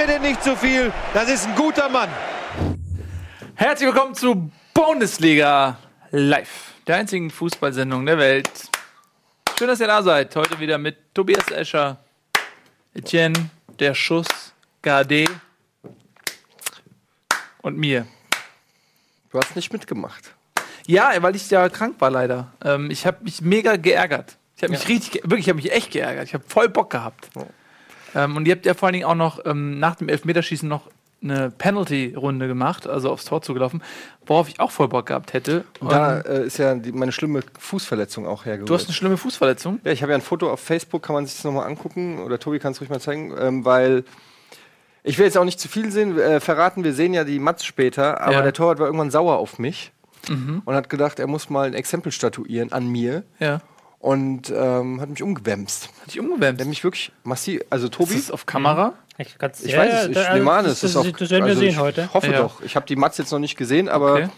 mir denn nicht zu viel. Das ist ein guter Mann. Herzlich willkommen zu Bundesliga Live, der einzigen Fußballsendung der Welt. Schön, dass ihr da seid. Heute wieder mit Tobias Escher, Etienne, der Schuss, Gade und mir. Du hast nicht mitgemacht. Ja, weil ich ja krank war leider. Ähm, ich habe mich mega geärgert. Ich habe mich richtig, ge- wirklich, ich habe mich echt geärgert. Ich habe voll Bock gehabt. Ähm, und ihr habt ja vor allen Dingen auch noch ähm, nach dem Elfmeterschießen noch eine Penalty-Runde gemacht, also aufs Tor zugelaufen, worauf ich auch voll Bock gehabt hätte. Und Da äh, ist ja die, meine schlimme Fußverletzung auch hergeholt. du hast eine schlimme Fußverletzung. ja, ich habe ja ein Foto auf Facebook, kann man sich das nochmal angucken. Oder Tobi kann es ruhig mal zeigen, ähm, weil ich will jetzt auch nicht zu viel sehen, äh, verraten. Wir sehen ja die Mats später, aber Ja. der Torwart war irgendwann sauer auf mich und hat gedacht, er muss mal ein Exempel statuieren an mir Ja. Und ähm, hat mich umgewämst. Hat dich umgewärmt. Der hat mich wirklich massiv, also Ist Tobi. das auf Kamera? Ich, kann's- Ich ja, weiß es, ich da- nehme an, das, es ist das, auf, das werden wir also sehen ich heute. hoffe Ja. doch. Ich habe die Mats jetzt noch nicht gesehen, aber Okay.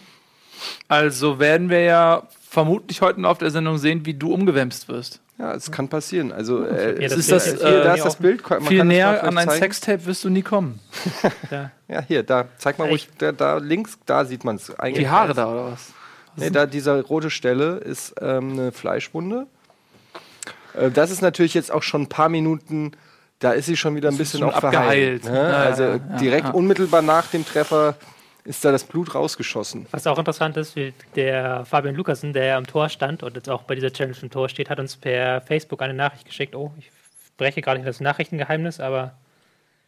Also werden wir ja vermutlich heute Laufe der Sendung sehen, wie du umgewämst wirst. ja, es kann passieren. Also äh, Ja, ist das, jetzt äh, hier hier, da mir ist das. Bild. Man Viel das näher an ein zeigen. Sextape wirst du nie kommen. Da. Ja, hier, da. Zeig mal ruhig, Ich- da, da links, da sieht man es. Die Haare da oder was? Nee, da diese rote Stelle ist ähm, eine Fleischwunde. Äh, das ist natürlich jetzt auch schon ein paar Minuten, da ist sie schon wieder ein bisschen auch verheilt. abgeheilt. Ne? Ja, also ja, direkt ja. unmittelbar nach dem Treffer ist da das Blut rausgeschossen. Was auch interessant ist, der Fabian Lukasen, der am Tor stand und jetzt auch bei dieser Challenge im Tor steht, hat uns per Facebook eine Nachricht geschickt. Oh, ich breche gerade nicht das Nachrichtengeheimnis, aber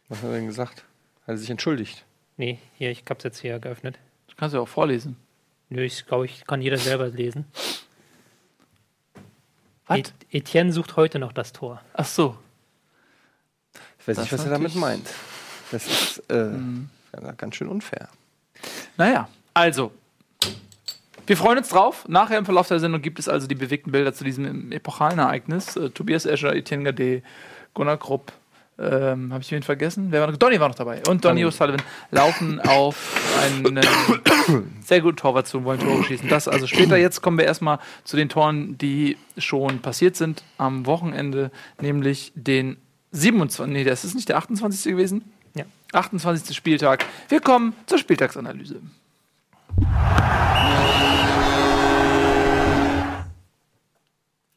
Was hat er denn gesagt? Hat er sich entschuldigt? nee, hier, ich habe es jetzt hier geöffnet. Das kannst du ja auch vorlesen. Nö, ich glaube, ich kann jeder selber lesen. Was? Et Etienne sucht heute noch das Tor. Ach so. Ich weiß Das nicht, was er damit meint. Das ist äh, Mhm. ja, ganz schön unfair. Naja, also. Wir freuen uns drauf. Nachher im Verlauf der Sendung gibt es also die bewegten Bilder zu diesem epochalen Ereignis. Äh, Tobias Escher, Etienne Gade, Gunnar Krupp. Ähm, Habe ich wen vergessen? Wer war noch? Donny war noch dabei. Und Donny O'Sullivan laufen auf einen äh, sehr guten Torwart zu und wollen Tore schießen. Das also später. Jetzt kommen wir erstmal zu den Toren, die schon passiert sind am Wochenende, nämlich den 27. Nee, das ist nicht der 28. gewesen. Ja. 28. Spieltag. Wir kommen zur Spieltagsanalyse.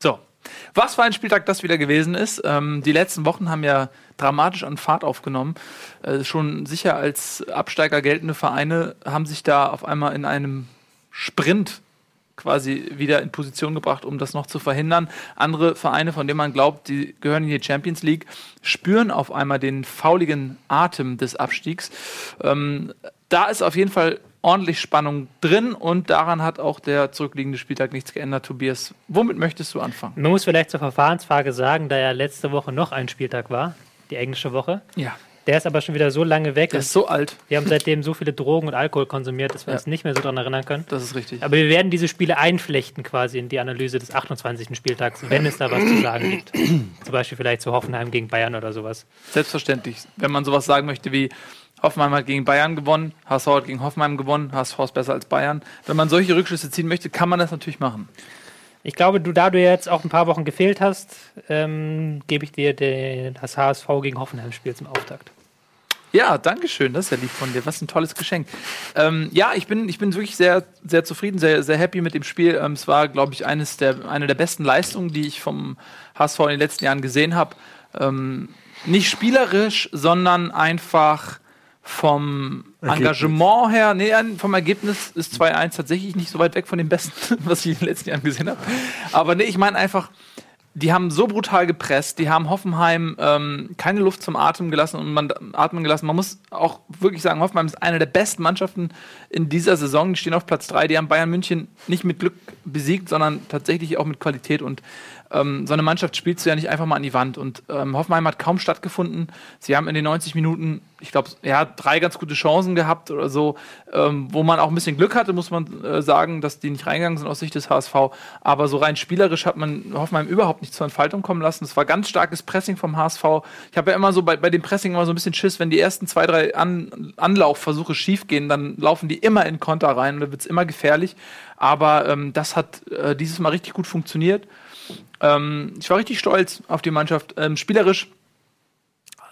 So, was für ein Spieltag das wieder gewesen ist. Ähm, die letzten Wochen haben ja dramatisch an Fahrt aufgenommen. Äh, schon sicher als Absteiger geltende Vereine haben sich da auf einmal in einem Sprint quasi wieder in Position gebracht, um das noch zu verhindern. Andere Vereine, von denen man glaubt, die gehören in die Champions League, spüren auf einmal den fauligen Atem des Abstiegs. Ähm, da ist auf jeden Fall ordentlich Spannung drin und daran hat auch der zurückliegende Spieltag nichts geändert. Tobias, womit möchtest du anfangen? Man muss vielleicht zur Verfahrensfrage sagen, da ja letzte Woche noch ein Spieltag war, die englische Woche. Ja, Der ist aber schon wieder so lange weg. der ist so alt. Wir haben seitdem so viele Drogen und Alkohol konsumiert, dass wir Ja. uns nicht mehr so daran erinnern können. Das ist richtig. Aber wir werden diese Spiele einflechten quasi in die Analyse des 28. Spieltags, wenn es da was zu sagen gibt. Zum Beispiel vielleicht zu Hoffenheim gegen Bayern oder sowas. Selbstverständlich. Wenn man sowas sagen möchte wie Hoffenheim hat gegen Bayern gewonnen, HSV hat gegen Hoffenheim gewonnen, HSV ist besser als Bayern. Wenn man solche Rückschlüsse ziehen möchte, kann man das natürlich machen. Ich glaube, du, da du jetzt auch ein paar Wochen gefehlt hast, ähm, gebe ich dir den, das HSV gegen Hoffenheim-Spiel zum Auftakt. Ja, danke schön. Das ist ja lieb von dir. Was ein tolles Geschenk. Ähm, ja, ich bin, ich bin wirklich sehr, sehr zufrieden, sehr, sehr happy mit dem Spiel. Ähm, es war, glaube ich, eines der, eine der besten Leistungen, die ich vom HSV in den letzten Jahren gesehen habe. Ähm, nicht spielerisch, sondern einfach vom Engagement her, nee, vom Ergebnis ist 2-1 tatsächlich nicht so weit weg von dem Besten, was ich in den letzten Jahren gesehen habe. Aber nee, ich meine einfach, die haben so brutal gepresst, die haben Hoffenheim ähm, keine Luft zum Atmen gelassen und man atmen gelassen. Man muss auch wirklich sagen, Hoffenheim ist eine der besten Mannschaften in dieser Saison. Die stehen auf Platz 3, die haben Bayern München nicht mit Glück besiegt, sondern tatsächlich auch mit Qualität und ähm, so eine Mannschaft spielst du ja nicht einfach mal an die Wand. Und ähm, Hoffenheim hat kaum stattgefunden. Sie haben in den 90 Minuten, ich glaube, ja, drei ganz gute Chancen gehabt oder so, ähm, wo man auch ein bisschen Glück hatte, muss man äh, sagen, dass die nicht reingegangen sind aus Sicht des HSV. Aber so rein spielerisch hat man Hoffenheim überhaupt nicht zur Entfaltung kommen lassen. Es war ganz starkes Pressing vom HSV. Ich habe ja immer so bei, bei dem Pressing immer so ein bisschen Schiss, wenn die ersten zwei, drei An Anlaufversuche schief gehen, dann laufen die immer in Konter rein und dann wird es immer gefährlich. Aber ähm, das hat äh, dieses Mal richtig gut funktioniert. Ähm, ich war richtig stolz auf die Mannschaft. Ähm, spielerisch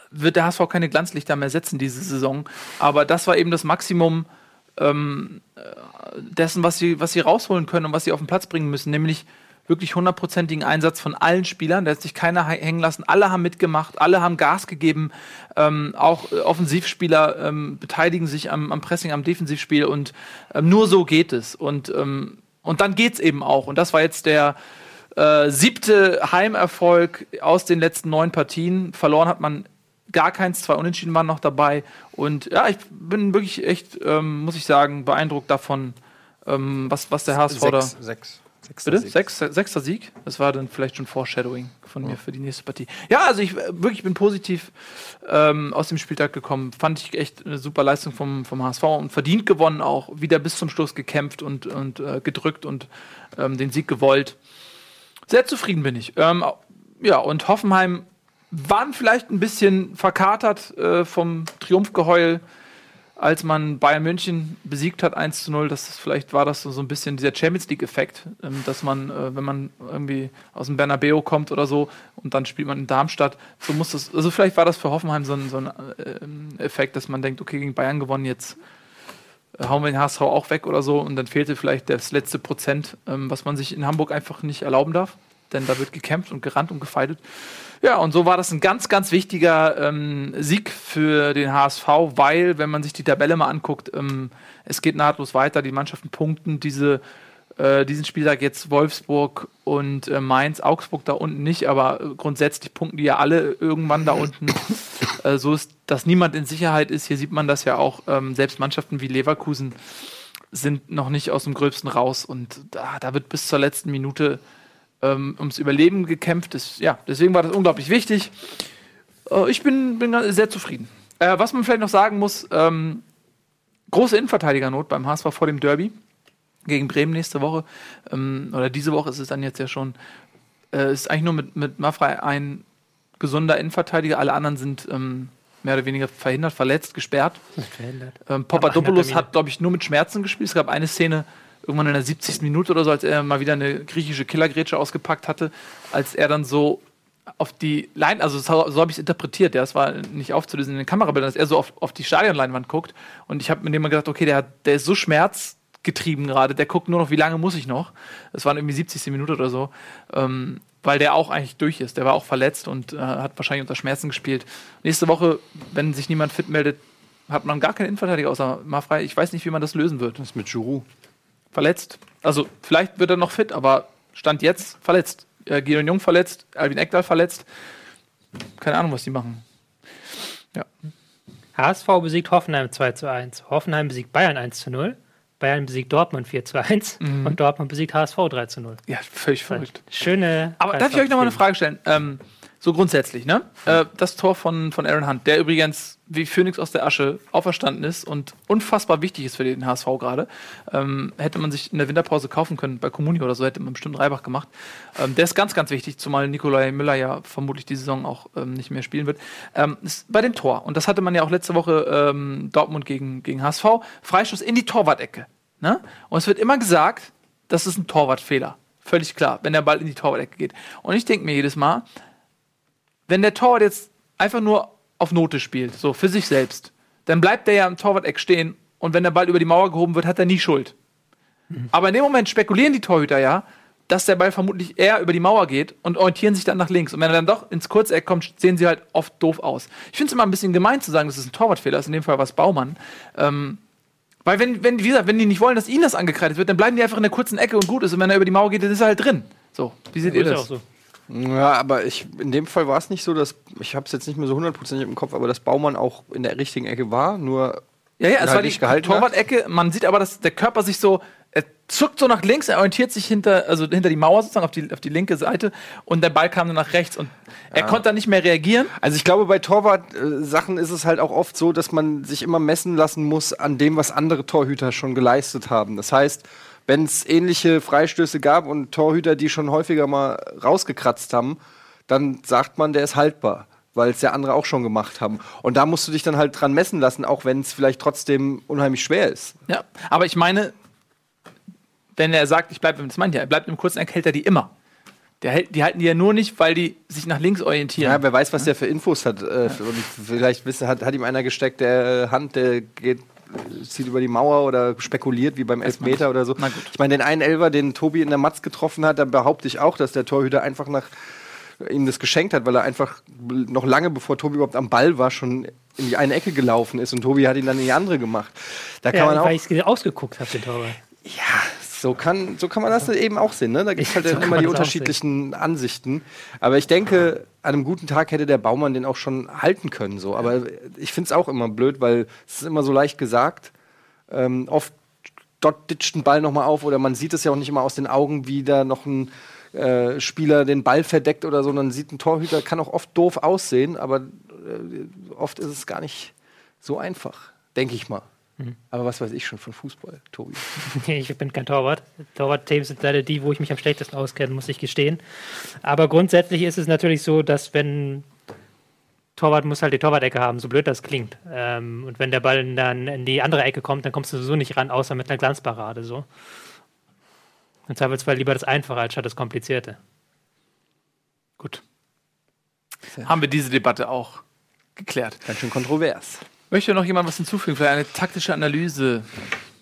wird der HSV keine Glanzlichter mehr setzen diese Saison. Aber das war eben das Maximum ähm, äh, dessen, was sie, was sie rausholen können und was sie auf den Platz bringen müssen, nämlich wirklich hundertprozentigen Einsatz von allen Spielern. Da hat sich keiner hängen lassen. Alle haben mitgemacht, alle haben Gas gegeben. Ähm, auch äh, Offensivspieler ähm, beteiligen sich am, am, Pressing, am Defensivspiel und ähm, nur so geht es. Und, ähm, und dann geht's eben auch. Und das war jetzt der äh, siebte Heimerfolg aus den letzten neun Partien. Verloren hat man gar keins, zwei Unentschieden waren noch dabei. Und ja, ich bin wirklich echt, ähm, muss ich sagen, beeindruckt davon, ähm, was, was der HSV da. Sechs. Sechster Bitte? Sieg. Sechs, sechster Sieg? Das war dann vielleicht schon Foreshadowing von mir für die nächste Partie. Ja, also ich äh, wirklich bin positiv ähm, aus dem Spieltag gekommen. Fand ich echt eine super Leistung vom, vom HSV und verdient gewonnen auch. Wieder bis zum Schluss gekämpft und, und äh, gedrückt und ähm, den Sieg gewollt. Sehr zufrieden bin ich. Ähm, ja, und Hoffenheim waren vielleicht ein bisschen verkatert äh, vom Triumphgeheul als man Bayern München besiegt hat, 1 zu 0, das ist, vielleicht war das so, ein bisschen dieser Champions League-Effekt, ähm, dass man, äh, wenn man irgendwie aus dem Bernabeu kommt oder so und dann spielt man in Darmstadt, so muss das, also vielleicht war das für Hoffenheim so ein, so ein äh, Effekt, dass man denkt, okay, gegen Bayern gewonnen, jetzt hauen wir den HSV auch weg oder so und dann fehlte vielleicht das letzte Prozent, ähm, was man sich in Hamburg einfach nicht erlauben darf, denn da wird gekämpft und gerannt und gefeitet. Ja, und so war das ein ganz, ganz wichtiger ähm, Sieg für den HSV, weil, wenn man sich die Tabelle mal anguckt, ähm, es geht nahtlos weiter. Die Mannschaften punkten diese, äh, diesen Spieltag jetzt Wolfsburg und äh, Mainz, Augsburg da unten nicht, aber grundsätzlich punkten die ja alle irgendwann da unten. Äh, so ist, dass niemand in Sicherheit ist. Hier sieht man das ja auch. Ähm, selbst Mannschaften wie Leverkusen sind noch nicht aus dem Gröbsten raus und da, da wird bis zur letzten Minute ähm, ums Überleben gekämpft. ist. ja, deswegen war das unglaublich wichtig. Äh, ich bin, bin sehr zufrieden. Äh, was man vielleicht noch sagen muss, ähm, große Innenverteidigernot beim HSV vor dem Derby gegen Bremen nächste Woche. Ähm, oder diese Woche ist es dann jetzt ja schon. Äh, ist eigentlich nur mit, mit Maffrey ein gesunder Innenverteidiger. Alle anderen sind ähm, mehr oder weniger verhindert, verletzt, gesperrt. Verhindert. Ähm, Papadopoulos hat, glaube ich, nur mit Schmerzen gespielt. Es gab eine Szene, irgendwann in der 70. Minute oder so, als er mal wieder eine griechische Killergrätsche ausgepackt hatte, als er dann so auf die Line, also so, so habe ich es interpretiert, ja, es war nicht aufzulösen in den Kamerabildern, dass er so auf, auf die Stadionleinwand guckt und ich habe mit dem mal gedacht, okay, der, der ist so schmerzgetrieben gerade, der guckt nur noch, wie lange muss ich noch. Es waren irgendwie 70. Minute oder so, ähm, weil der auch eigentlich durch ist. Der war auch verletzt und äh, hat wahrscheinlich unter Schmerzen gespielt. Nächste Woche, wenn sich niemand fit meldet, hat man gar keinen Innenverteidiger außer Mafrei. Ich weiß nicht, wie man das lösen wird. Was ist mit Giroud? verletzt. Also vielleicht wird er noch fit, aber Stand jetzt verletzt. Äh, Gideon Jung verletzt, Alvin Eckdal verletzt. Keine Ahnung, was die machen. Ja. HSV besiegt Hoffenheim 2 zu 1. Hoffenheim besiegt Bayern 1 zu 0. Bayern besiegt Dortmund 4 zu 1 mhm. und Dortmund besiegt HSV 3 zu 0. Ja, völlig verrückt. Schöne. Aber darf ich euch noch mal eine Frage stellen? Ähm, so grundsätzlich, ne? Äh, das Tor von, von Aaron Hunt, der übrigens wie Phoenix aus der Asche auferstanden ist und unfassbar wichtig ist für den HSV gerade. Ähm, hätte man sich in der Winterpause kaufen können, bei Communio oder so, hätte man bestimmt Reibach gemacht. Ähm, der ist ganz, ganz wichtig, zumal Nikolai Müller ja vermutlich die Saison auch ähm, nicht mehr spielen wird. Ähm, bei dem Tor, und das hatte man ja auch letzte Woche ähm, Dortmund gegen, gegen HSV, Freistoß in die Torwart-Ecke. Ne? Und es wird immer gesagt, das ist ein Torwartfehler. Völlig klar, wenn der Ball in die Torwart-Ecke geht. Und ich denke mir jedes Mal, wenn der Torwart jetzt einfach nur auf Note spielt, so für sich selbst, dann bleibt der ja im Torwart-Eck stehen und wenn der Ball über die Mauer gehoben wird, hat er nie Schuld. Mhm. Aber in dem Moment spekulieren die Torhüter ja, dass der Ball vermutlich eher über die Mauer geht und orientieren sich dann nach links. Und wenn er dann doch ins Kurzeck kommt, sehen sie halt oft doof aus. Ich finde es immer ein bisschen gemein zu sagen, dass es ein Torwartfehler ist. In dem Fall war es Baumann. Ähm, weil wenn, wenn, wie gesagt, wenn die nicht wollen, dass ihnen das angekreidet wird, dann bleiben die einfach in der kurzen Ecke und gut ist. Und wenn er über die Mauer geht, dann ist er halt drin. So, wie seht ja, ihr das? So. Ja, aber ich, in dem Fall war es nicht so, dass, ich habe es jetzt nicht mehr so hundertprozentig im Kopf, aber dass Baumann auch in der richtigen Ecke war, nur ja, ja, es war die Torwart-Ecke. Man sieht aber, dass der Körper sich so, er zuckt so nach links, er orientiert sich hinter, also hinter die Mauer sozusagen auf die, auf die linke Seite und der Ball kam dann nach rechts und er ja. konnte dann nicht mehr reagieren. Also ich glaube, bei Torwart-Sachen ist es halt auch oft so, dass man sich immer messen lassen muss an dem, was andere Torhüter schon geleistet haben. Das heißt, wenn es ähnliche Freistöße gab und Torhüter, die schon häufiger mal rausgekratzt haben, dann sagt man, der ist haltbar, weil es ja andere auch schon gemacht haben. Und da musst du dich dann halt dran messen lassen, auch wenn es vielleicht trotzdem unheimlich schwer ist. Ja, aber ich meine, wenn er sagt, ich bleibe, das meint ja, er bleibt im kurzen Eck, hält er die immer. Hält- die halten die ja nur nicht, weil die sich nach links orientieren. Ja, wer weiß, was der für Infos hat. Äh, und vielleicht wissen, hat, hat ihm einer gesteckt, der Hand, der geht, zieht über die Mauer oder spekuliert wie beim Elfmeter oder so. Ich meine, den einen Elfer, den Tobi in der Matz getroffen hat, da behaupte ich auch, dass der Torhüter einfach nach ihm das geschenkt hat, weil er einfach noch lange bevor Tobi überhaupt am Ball war, schon in die eine Ecke gelaufen ist und Tobi hat ihn dann in die andere gemacht. Da kann Ja, man auch weil ich es ausgeguckt habe, den Torwart. ja, so kann, so kann man das eben auch sehen. Ne? Da gibt es halt So immer die unterschiedlichen Ansichten. Aber ich denke, an einem guten Tag hätte der Baumann den auch schon halten können. So. Aber ich finde es auch immer blöd, weil es ist immer so leicht gesagt. Ähm, oft dort ditcht ein Ball nochmal auf oder man sieht es ja auch nicht immer aus den Augen, wie da noch ein äh, Spieler den Ball verdeckt oder so. Dann sieht ein Torhüter, kann auch oft doof aussehen, aber äh, oft ist es gar nicht so einfach, denke ich mal. Mhm. Aber was weiß ich schon von Fußball, Tobi? Nee, ich bin kein Torwart. Torwart-Teams sind leider die, wo ich mich am schlechtesten auskenne, muss ich gestehen. Aber grundsätzlich ist es natürlich so, dass wenn Torwart muss halt die Torwart-Ecke haben, so blöd das klingt. Ähm, und wenn der Ball dann in die andere Ecke kommt, dann kommst du sowieso nicht ran, außer mit einer Glanzparade. So. Im Zweifelsfall lieber das Einfache als statt das Komplizierte. Gut. Haben wir diese Debatte auch geklärt. Ganz schön kontrovers. Möchte noch jemand was hinzufügen? Vielleicht eine taktische Analyse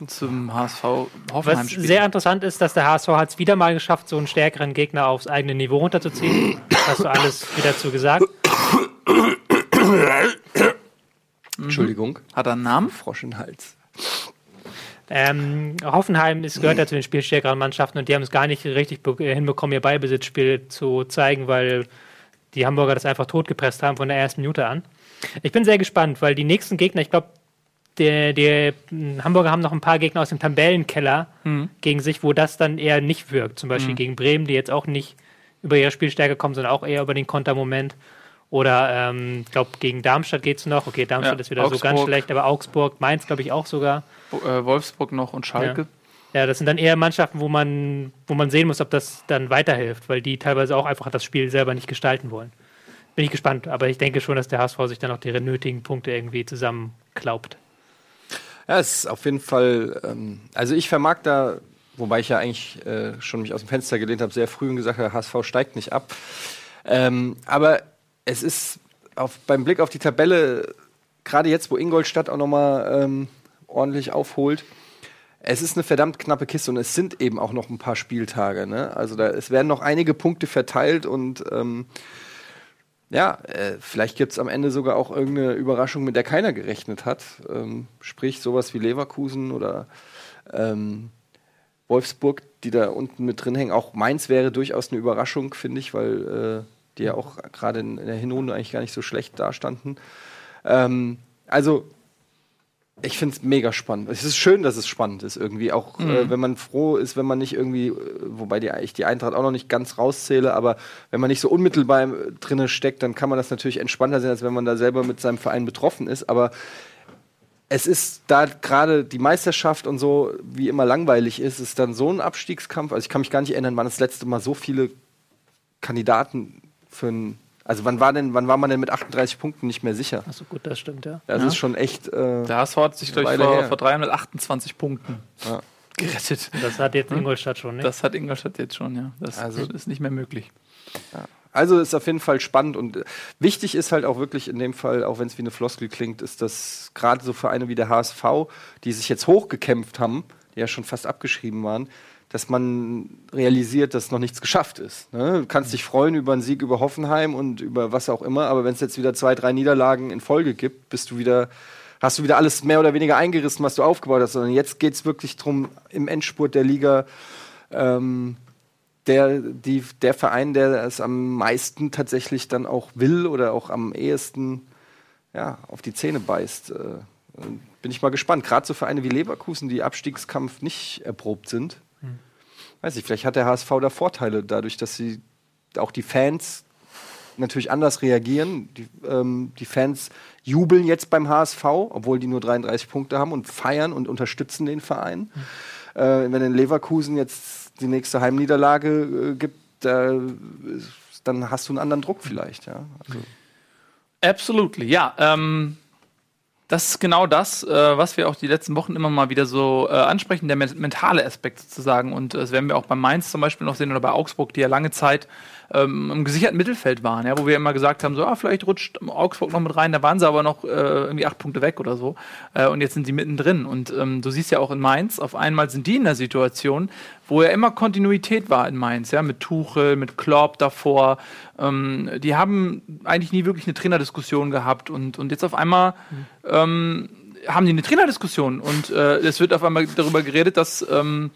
zum HSV Was Hoffenheim-Spiel? sehr interessant ist, dass der HSV hat es wieder mal geschafft, so einen stärkeren Gegner aufs eigene Niveau runterzuziehen. Hast du alles wieder zu gesagt? Entschuldigung. Hat er einen Namen? Frosch in den Hals. Ähm, Hoffenheim ist, gehört ja zu den spielstärkeren Mannschaften und die haben es gar nicht richtig äh, hinbekommen, ihr Ballbesitzspiel zu zeigen, weil die Hamburger das einfach totgepresst haben von der ersten Minute an. Ich bin sehr gespannt, weil die nächsten Gegner, ich glaube, die, die mh, Hamburger haben noch ein paar Gegner aus dem Tabellenkeller gegen sich, wo das dann eher nicht wirkt. Zum Beispiel gegen Bremen, die jetzt auch nicht über ihre Spielstärke kommen, sondern auch eher über den Kontermoment. Oder ähm, ich glaube, gegen Darmstadt geht es noch. Okay, Darmstadt Ja, ist wieder so ganz Augsburg. schlecht, aber Augsburg, Mainz glaube ich auch sogar. Äh, Wolfsburg noch und Schalke. Ja, das sind dann eher Mannschaften, wo man, wo man sehen muss, ob das dann weiterhilft, weil die teilweise auch einfach das Spiel selber nicht gestalten wollen. Bin ich gespannt, aber ich denke schon, dass der HSV sich dann auch die nötigen Punkte irgendwie zusammenklaubt. Ja, es ist auf jeden Fall. Ähm, also ich vermag da, wobei ich ja eigentlich äh, schon mich aus dem Fenster gelehnt habe, sehr früh und gesagt habe, HSV steigt nicht ab. Ähm, aber es ist auf, beim Blick auf die Tabelle, gerade jetzt, wo Ingolstadt auch nochmal ähm, ordentlich aufholt, es ist eine verdammt knappe Kiste und es sind eben auch noch ein paar Spieltage. Ne? Also da, es werden noch einige Punkte verteilt und ähm, ja, äh, vielleicht gibt es am Ende sogar auch irgendeine Überraschung, mit der keiner gerechnet hat. Ähm, sprich, sowas wie Leverkusen oder ähm, Wolfsburg, die da unten mit drin hängen. Auch Mainz wäre durchaus eine Überraschung, finde ich, weil äh, die ja auch gerade in, der Hinrunde eigentlich gar nicht so schlecht dastanden. Ähm, also, ich finde es mega spannend. Es ist schön, dass es spannend ist irgendwie. Auch äh, wenn man froh ist, wenn man nicht irgendwie, äh, wobei die, ich die Eintracht auch noch nicht ganz rauszähle, aber wenn man nicht so unmittelbar äh, drinne steckt, dann kann man das natürlich entspannter sehen, als wenn man da selber mit seinem Verein betroffen ist. Aber es ist da gerade die Meisterschaft und so, wie immer langweilig ist, ist dann so ein Abstiegskampf. Also ich kann mich gar nicht erinnern, wann das letzte Mal so viele Kandidaten für ein. Also wann war denn, wann war man denn mit 38 Punkten nicht mehr sicher? Achso, gut, das stimmt, ja. Das Ja. ist schon echt. Äh, Der HSV hat sich, glaube ich, vor, vor 328 Punkten Ja. gerettet. Das hat jetzt Ingolstadt schon, ne? Das hat Ingolstadt jetzt schon, ja. Das Also- ist nicht mehr möglich. Also ist auf jeden Fall spannend und äh, wichtig ist halt auch wirklich in dem Fall, auch wenn es wie eine Floskel klingt, ist, dass gerade so Vereine wie der HSV, die sich jetzt hochgekämpft haben, die ja schon fast abgeschrieben waren, dass man realisiert, dass noch nichts geschafft ist. Ne? Du kannst dich freuen über einen Sieg über Hoffenheim und über was auch immer, aber wenn es jetzt wieder zwei, drei Niederlagen in Folge gibt, bist du wieder, hast du wieder alles mehr oder weniger eingerissen, was du aufgebaut hast. Sondern jetzt geht es wirklich darum, im Endspurt der Liga ähm, der, die, der Verein, der es am meisten tatsächlich dann auch will oder auch am ehesten ja, auf die Zähne beißt. Äh, bin ich mal gespannt. Gerade so Vereine wie Leverkusen, die Abstiegskampf nicht erprobt sind. Weiß ich, vielleicht hat der HSV da Vorteile dadurch, dass sie auch die Fans natürlich anders reagieren. Die, ähm, die Fans jubeln jetzt beim HSV, obwohl die nur 33 Punkte haben und feiern und unterstützen den Verein. Äh, wenn in Leverkusen jetzt die nächste Heimniederlage äh, gibt, äh, dann hast du einen anderen Druck vielleicht. Ja? Also, Absolutely, ja. Ähm, Das ist genau das, äh, was wir auch die letzten Wochen immer mal wieder so äh, ansprechen, der men mentale Aspekt sozusagen. Und äh, das werden wir auch bei Mainz zum Beispiel noch sehen oder bei Augsburg, die ja lange Zeit ähm, im gesicherten Mittelfeld waren, ja, wo wir immer gesagt haben, so, ah, vielleicht rutscht Augsburg noch mit rein, da waren sie aber noch äh, irgendwie acht Punkte weg oder so. Äh, und jetzt sind sie mittendrin. Und ähm, du siehst ja auch in Mainz, auf einmal sind die in der Situation, wo ja immer Kontinuität war in Mainz, ja, mit Tuchel, mit Klopp davor. Ähm, die haben eigentlich nie wirklich eine Trainerdiskussion gehabt und, und jetzt auf einmal mhm. ähm, haben die eine Trainerdiskussion und äh, es wird auf einmal darüber geredet, dass ähm,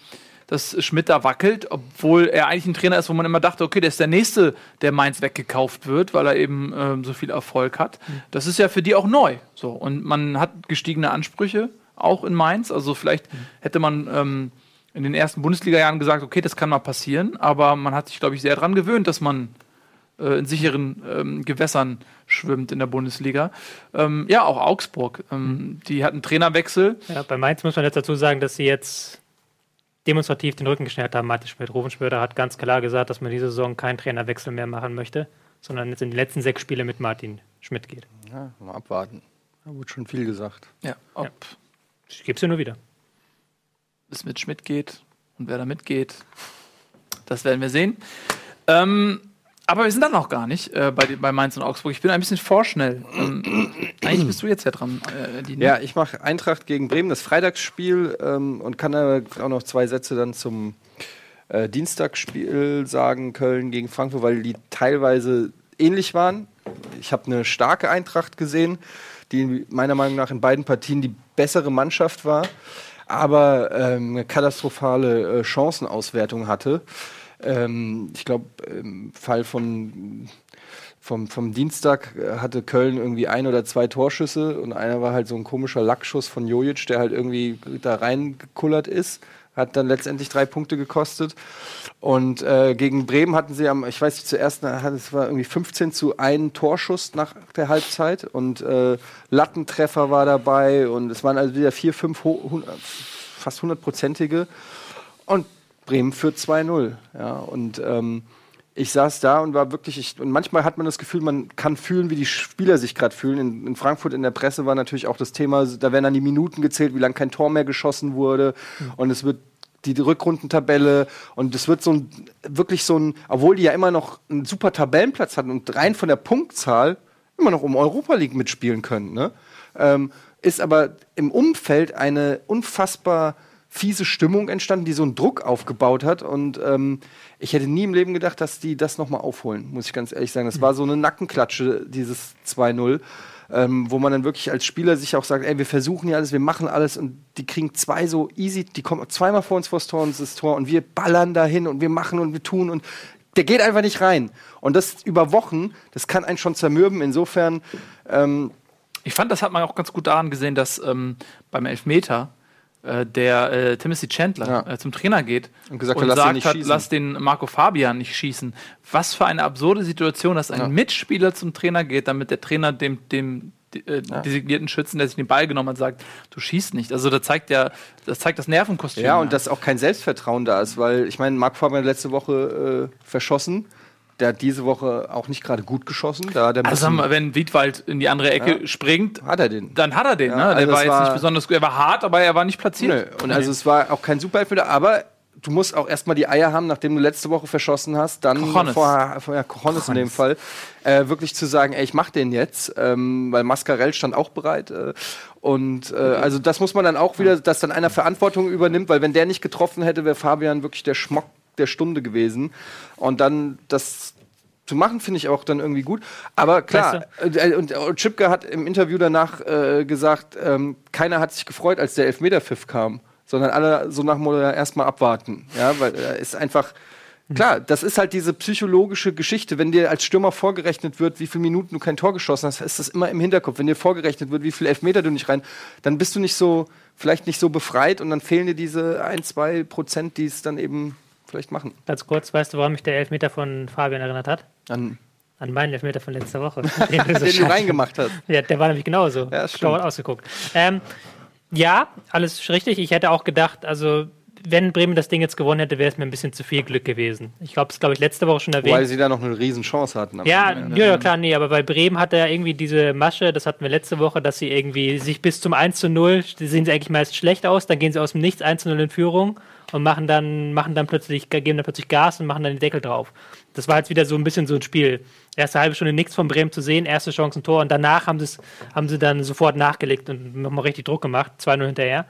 dass Schmidt da wackelt, obwohl er eigentlich ein Trainer ist, wo man immer dachte, okay, der ist der Nächste, der Mainz weggekauft wird, weil er eben ähm, so viel Erfolg hat. Mhm. Das ist ja für die auch neu. So. Und man hat gestiegene Ansprüche auch in Mainz. Also vielleicht mhm. hätte man ähm, in den ersten Bundesliga-Jahren gesagt, okay, das kann mal passieren, aber man hat sich, glaube ich, sehr daran gewöhnt, dass man äh, in sicheren ähm, Gewässern schwimmt in der Bundesliga. Ähm, ja, auch Augsburg. Ähm, mhm. Die hatten Trainerwechsel. Ja, bei Mainz muss man jetzt dazu sagen, dass sie jetzt demonstrativ den Rücken geschnärt haben. Martin Schmidt. Ruvenspöder hat ganz klar gesagt, dass man diese Saison keinen Trainerwechsel mehr machen möchte, sondern jetzt in die letzten sechs Spiele mit Martin Schmidt geht. Ja, mal abwarten. Da wurde schon viel gesagt. Ja, ob ja. Ich gebe es ja nur wieder. Es mit Schmidt geht und wer da mitgeht, das werden wir sehen. Ähm, aber wir sind dann noch gar nicht äh, bei, bei Mainz und Augsburg. Ich bin ein bisschen vorschnell. Ähm, eigentlich bist du jetzt ja dran, äh, Dini. Ja, ich mache Eintracht gegen Bremen, das Freitagsspiel ähm, und kann da auch noch zwei Sätze dann zum äh, Dienstagsspiel sagen, Köln gegen Frankfurt, weil die teilweise ähnlich waren. Ich habe eine starke Eintracht gesehen, die meiner Meinung nach in beiden Partien die bessere Mannschaft war, aber ähm, eine katastrophale äh, Chancenauswertung hatte. Ähm, ich glaube, im Fall von vom, vom Dienstag hatte Köln irgendwie ein oder zwei Torschüsse und einer war halt so ein komischer Lackschuss von Jojic, der halt irgendwie da reingekullert ist. Hat dann letztendlich drei Punkte gekostet. Und äh, gegen Bremen hatten sie am, ich weiß nicht, zuerst, es war irgendwie 15 zu 1 Torschuss nach der Halbzeit und äh, Lattentreffer war dabei und es waren also wieder vier, fünf, fast hundertprozentige. Und Bremen führt 2-0. Ja, und ähm, ich saß da und war wirklich, ich, und manchmal hat man das Gefühl, man kann fühlen, wie die Spieler sich gerade fühlen. In, in, Frankfurt in der Presse war natürlich auch das Thema, da werden dann die Minuten gezählt, wie lange kein Tor mehr geschossen wurde. Mhm. Und es wird die Rückrundentabelle und es wird so ein, wirklich so ein, obwohl die ja immer noch einen super Tabellenplatz hatten und rein von der Punktzahl immer noch um Europa League mitspielen können, ne? Ähm, ist aber im Umfeld eine unfassbar fiese Stimmung entstanden, die so einen Druck aufgebaut hat. Und ähm, ich hätte nie im Leben gedacht, dass die das nochmal aufholen, muss ich ganz ehrlich sagen. Das war so eine Nackenklatsche, dieses 2-0. Ähm, wo man dann wirklich als Spieler sich auch sagt, ey, wir versuchen ja alles, wir machen alles und die kriegen zwei so easy, die kommen zweimal vor uns vors Tor und das Tor und wir ballern dahin und wir machen und wir tun und der geht einfach nicht rein. Und das über Wochen, das kann einen schon zermürben. Insofern. Ähm, ich fand, das hat man auch ganz gut daran gesehen, dass ähm, beim Elfmeter äh, der äh, Timothy Chandler ja. äh, zum Trainer geht und, gesagt, und lass sagt hat, lass den Marco Fabian nicht schießen. Was für eine absurde Situation, dass ein ja. Mitspieler zum Trainer geht, damit der Trainer dem, dem äh, ja. designierten Schützen, der sich den Ball genommen hat, sagt, du schießt nicht. Also da zeigt der, das zeigt das Nervenkostüm. Ja, und dass auch kein Selbstvertrauen da ist, weil ich meine, Marco Fabian letzte Woche äh, verschossen der hat diese Woche auch nicht gerade gut geschossen. Da der also mal, wenn Wiedwald in die andere Ecke ja. springt, hat er den. Dann hat er den. Ja, ne? Der also war jetzt war nicht besonders gut. Er war hart, aber er war nicht platziert. Nö. Und also es war auch kein Superelfmeter, aber du musst auch erstmal die Eier haben, nachdem du letzte Woche verschossen hast, dann Kochonis. vorher, vorher Kochonis in dem Fall, äh, wirklich zu sagen, ey, ich mach den jetzt, ähm, weil Mascarell stand auch bereit. Äh, und äh, okay. also das muss man dann auch wieder, dass dann einer Verantwortung übernimmt, weil wenn der nicht getroffen hätte, wäre Fabian wirklich der Schmock der Stunde gewesen. Und dann das zu machen, finde ich auch dann irgendwie gut. Aber klar, du? Äh, und, und Chipke hat im Interview danach äh, gesagt, ähm, keiner hat sich gefreut, als der Elfmeterpfiff kam, sondern alle so nach Motto erstmal abwarten. Ja, weil er äh, ist einfach. Klar, das ist halt diese psychologische Geschichte. Wenn dir als Stürmer vorgerechnet wird, wie viele Minuten du kein Tor geschossen hast, ist das immer im Hinterkopf. Wenn dir vorgerechnet wird, wie viele Elfmeter du nicht rein, dann bist du nicht so, vielleicht nicht so befreit und dann fehlen dir diese ein, zwei Prozent, die es dann eben vielleicht machen. Ganz kurz, weißt du, warum mich der Elfmeter von Fabian erinnert hat? An, An meinen Elfmeter von letzter Woche. den du, so den du reingemacht hast. Ja, der war nämlich genauso. Ja, stimmt. ausgeguckt. Ähm, ja, alles richtig. Ich hätte auch gedacht, also wenn Bremen das Ding jetzt gewonnen hätte, wäre es mir ein bisschen zu viel Glück gewesen. Ich glaube, das glaube ich letzte Woche schon erwähnt. Weil sie da noch eine Riesenchance hatten. Ja, Ende. ja, klar, nee, aber bei Bremen hat er irgendwie diese Masche, das hatten wir letzte Woche, dass sie irgendwie sich bis zum 1 zu 0, die sehen sie eigentlich meist schlecht aus, dann gehen sie aus dem Nichts 1 zu 0 in Führung und machen dann, machen dann plötzlich, geben dann plötzlich Gas und machen dann den Deckel drauf. Das war jetzt wieder so ein bisschen so ein Spiel. Erste halbe Stunde nichts von Bremen zu sehen, erste Chance ein Tor und danach haben, haben sie dann sofort nachgelegt und nochmal richtig Druck gemacht, 2-0 hinterher.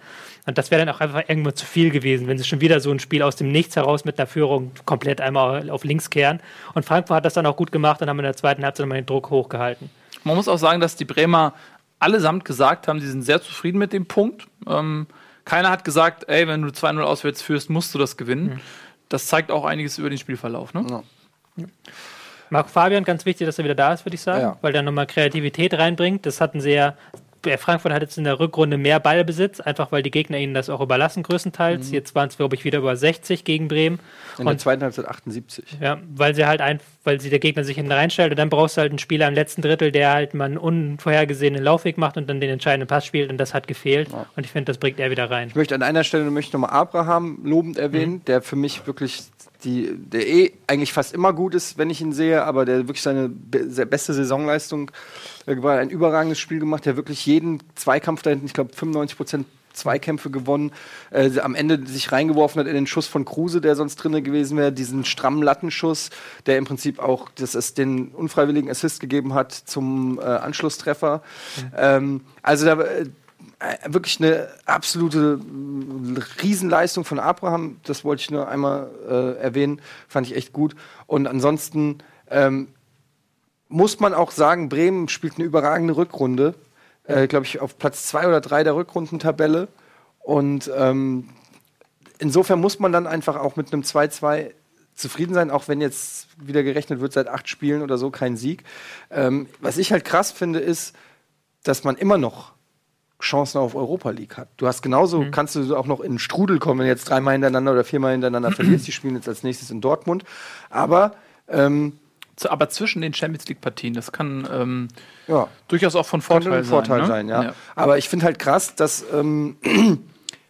Und das wäre dann auch einfach irgendwo zu viel gewesen, wenn sie schon wieder so ein Spiel aus dem Nichts heraus mit einer Führung komplett einmal auf links kehren. Und Frankfurt hat das dann auch gut gemacht und haben in der zweiten Halbzeit nochmal den Druck hochgehalten. Man muss auch sagen, dass die Bremer allesamt gesagt haben, sie sind sehr zufrieden mit dem Punkt. Ähm, keiner hat gesagt, ey, wenn du 2-0 auswärts führst, musst du das gewinnen. Das zeigt auch einiges über den Spielverlauf. Ne? Ja. Marco Fabian, ganz wichtig, dass er wieder da ist, würde ich sagen, Ja. weil er nochmal Kreativität reinbringt. Das hatten sie ja. Frankfurt hat jetzt in der Rückrunde mehr Ballbesitz, einfach weil die Gegner ihnen das auch überlassen, größtenteils. Jetzt waren es, glaube ich, wieder über 60 gegen Bremen. In der Und zweiten Halbzeit 78. ja, weil sie halt ein, weil sie der Gegner sich hinten reinstellt und dann brauchst du halt einen Spieler im letzten Drittel, der halt mal einen unvorhergesehenen Laufweg macht und dann den entscheidenden Pass spielt und das hat gefehlt. Und ich finde, das bringt er wieder rein. Ich möchte an einer Stelle möchte nochmal Abraham lobend erwähnen, der für mich wirklich die, der eh eigentlich fast immer gut ist, wenn ich ihn sehe, aber der wirklich seine be beste Saisonleistung äh, war ein überragendes Spiel gemacht, der wirklich jeden Zweikampf da hinten, ich glaube 95 Prozent Zweikämpfe gewonnen, äh, am Ende sich reingeworfen hat in den Schuss von Kruse, der sonst drinne gewesen wäre, diesen strammen Lattenschuss, der im Prinzip auch das ist den unfreiwilligen Assist gegeben hat zum äh, Anschlusstreffer. Ähm, also da äh, wirklich eine absolute äh, Riesenleistung von Abraham. Das wollte ich nur einmal äh, erwähnen. Fand ich echt gut. Und ansonsten ähm, muss man auch sagen, Bremen spielt eine überragende Rückrunde. Äh, Glaube ich, auf Platz zwei oder drei der Rückrundentabelle. Und ähm, insofern muss man dann einfach auch mit einem 2-2 zufrieden sein, auch wenn jetzt wieder gerechnet wird, seit acht Spielen oder so kein Sieg. Ähm, was ich halt krass finde, ist, dass man immer noch Chancen auf Europa League hat. Du hast genauso, kannst du auch noch in den Strudel kommen, wenn du jetzt dreimal hintereinander oder viermal hintereinander verlierst. Die spielen jetzt als nächstes in Dortmund. Aber ähm, Aber zwischen den Champions League-Partien, das kann ähm, ja, durchaus auch von Vorteil ein Vorteil sein. sein, ne? ja. Aber ich finde halt krass, dass ähm,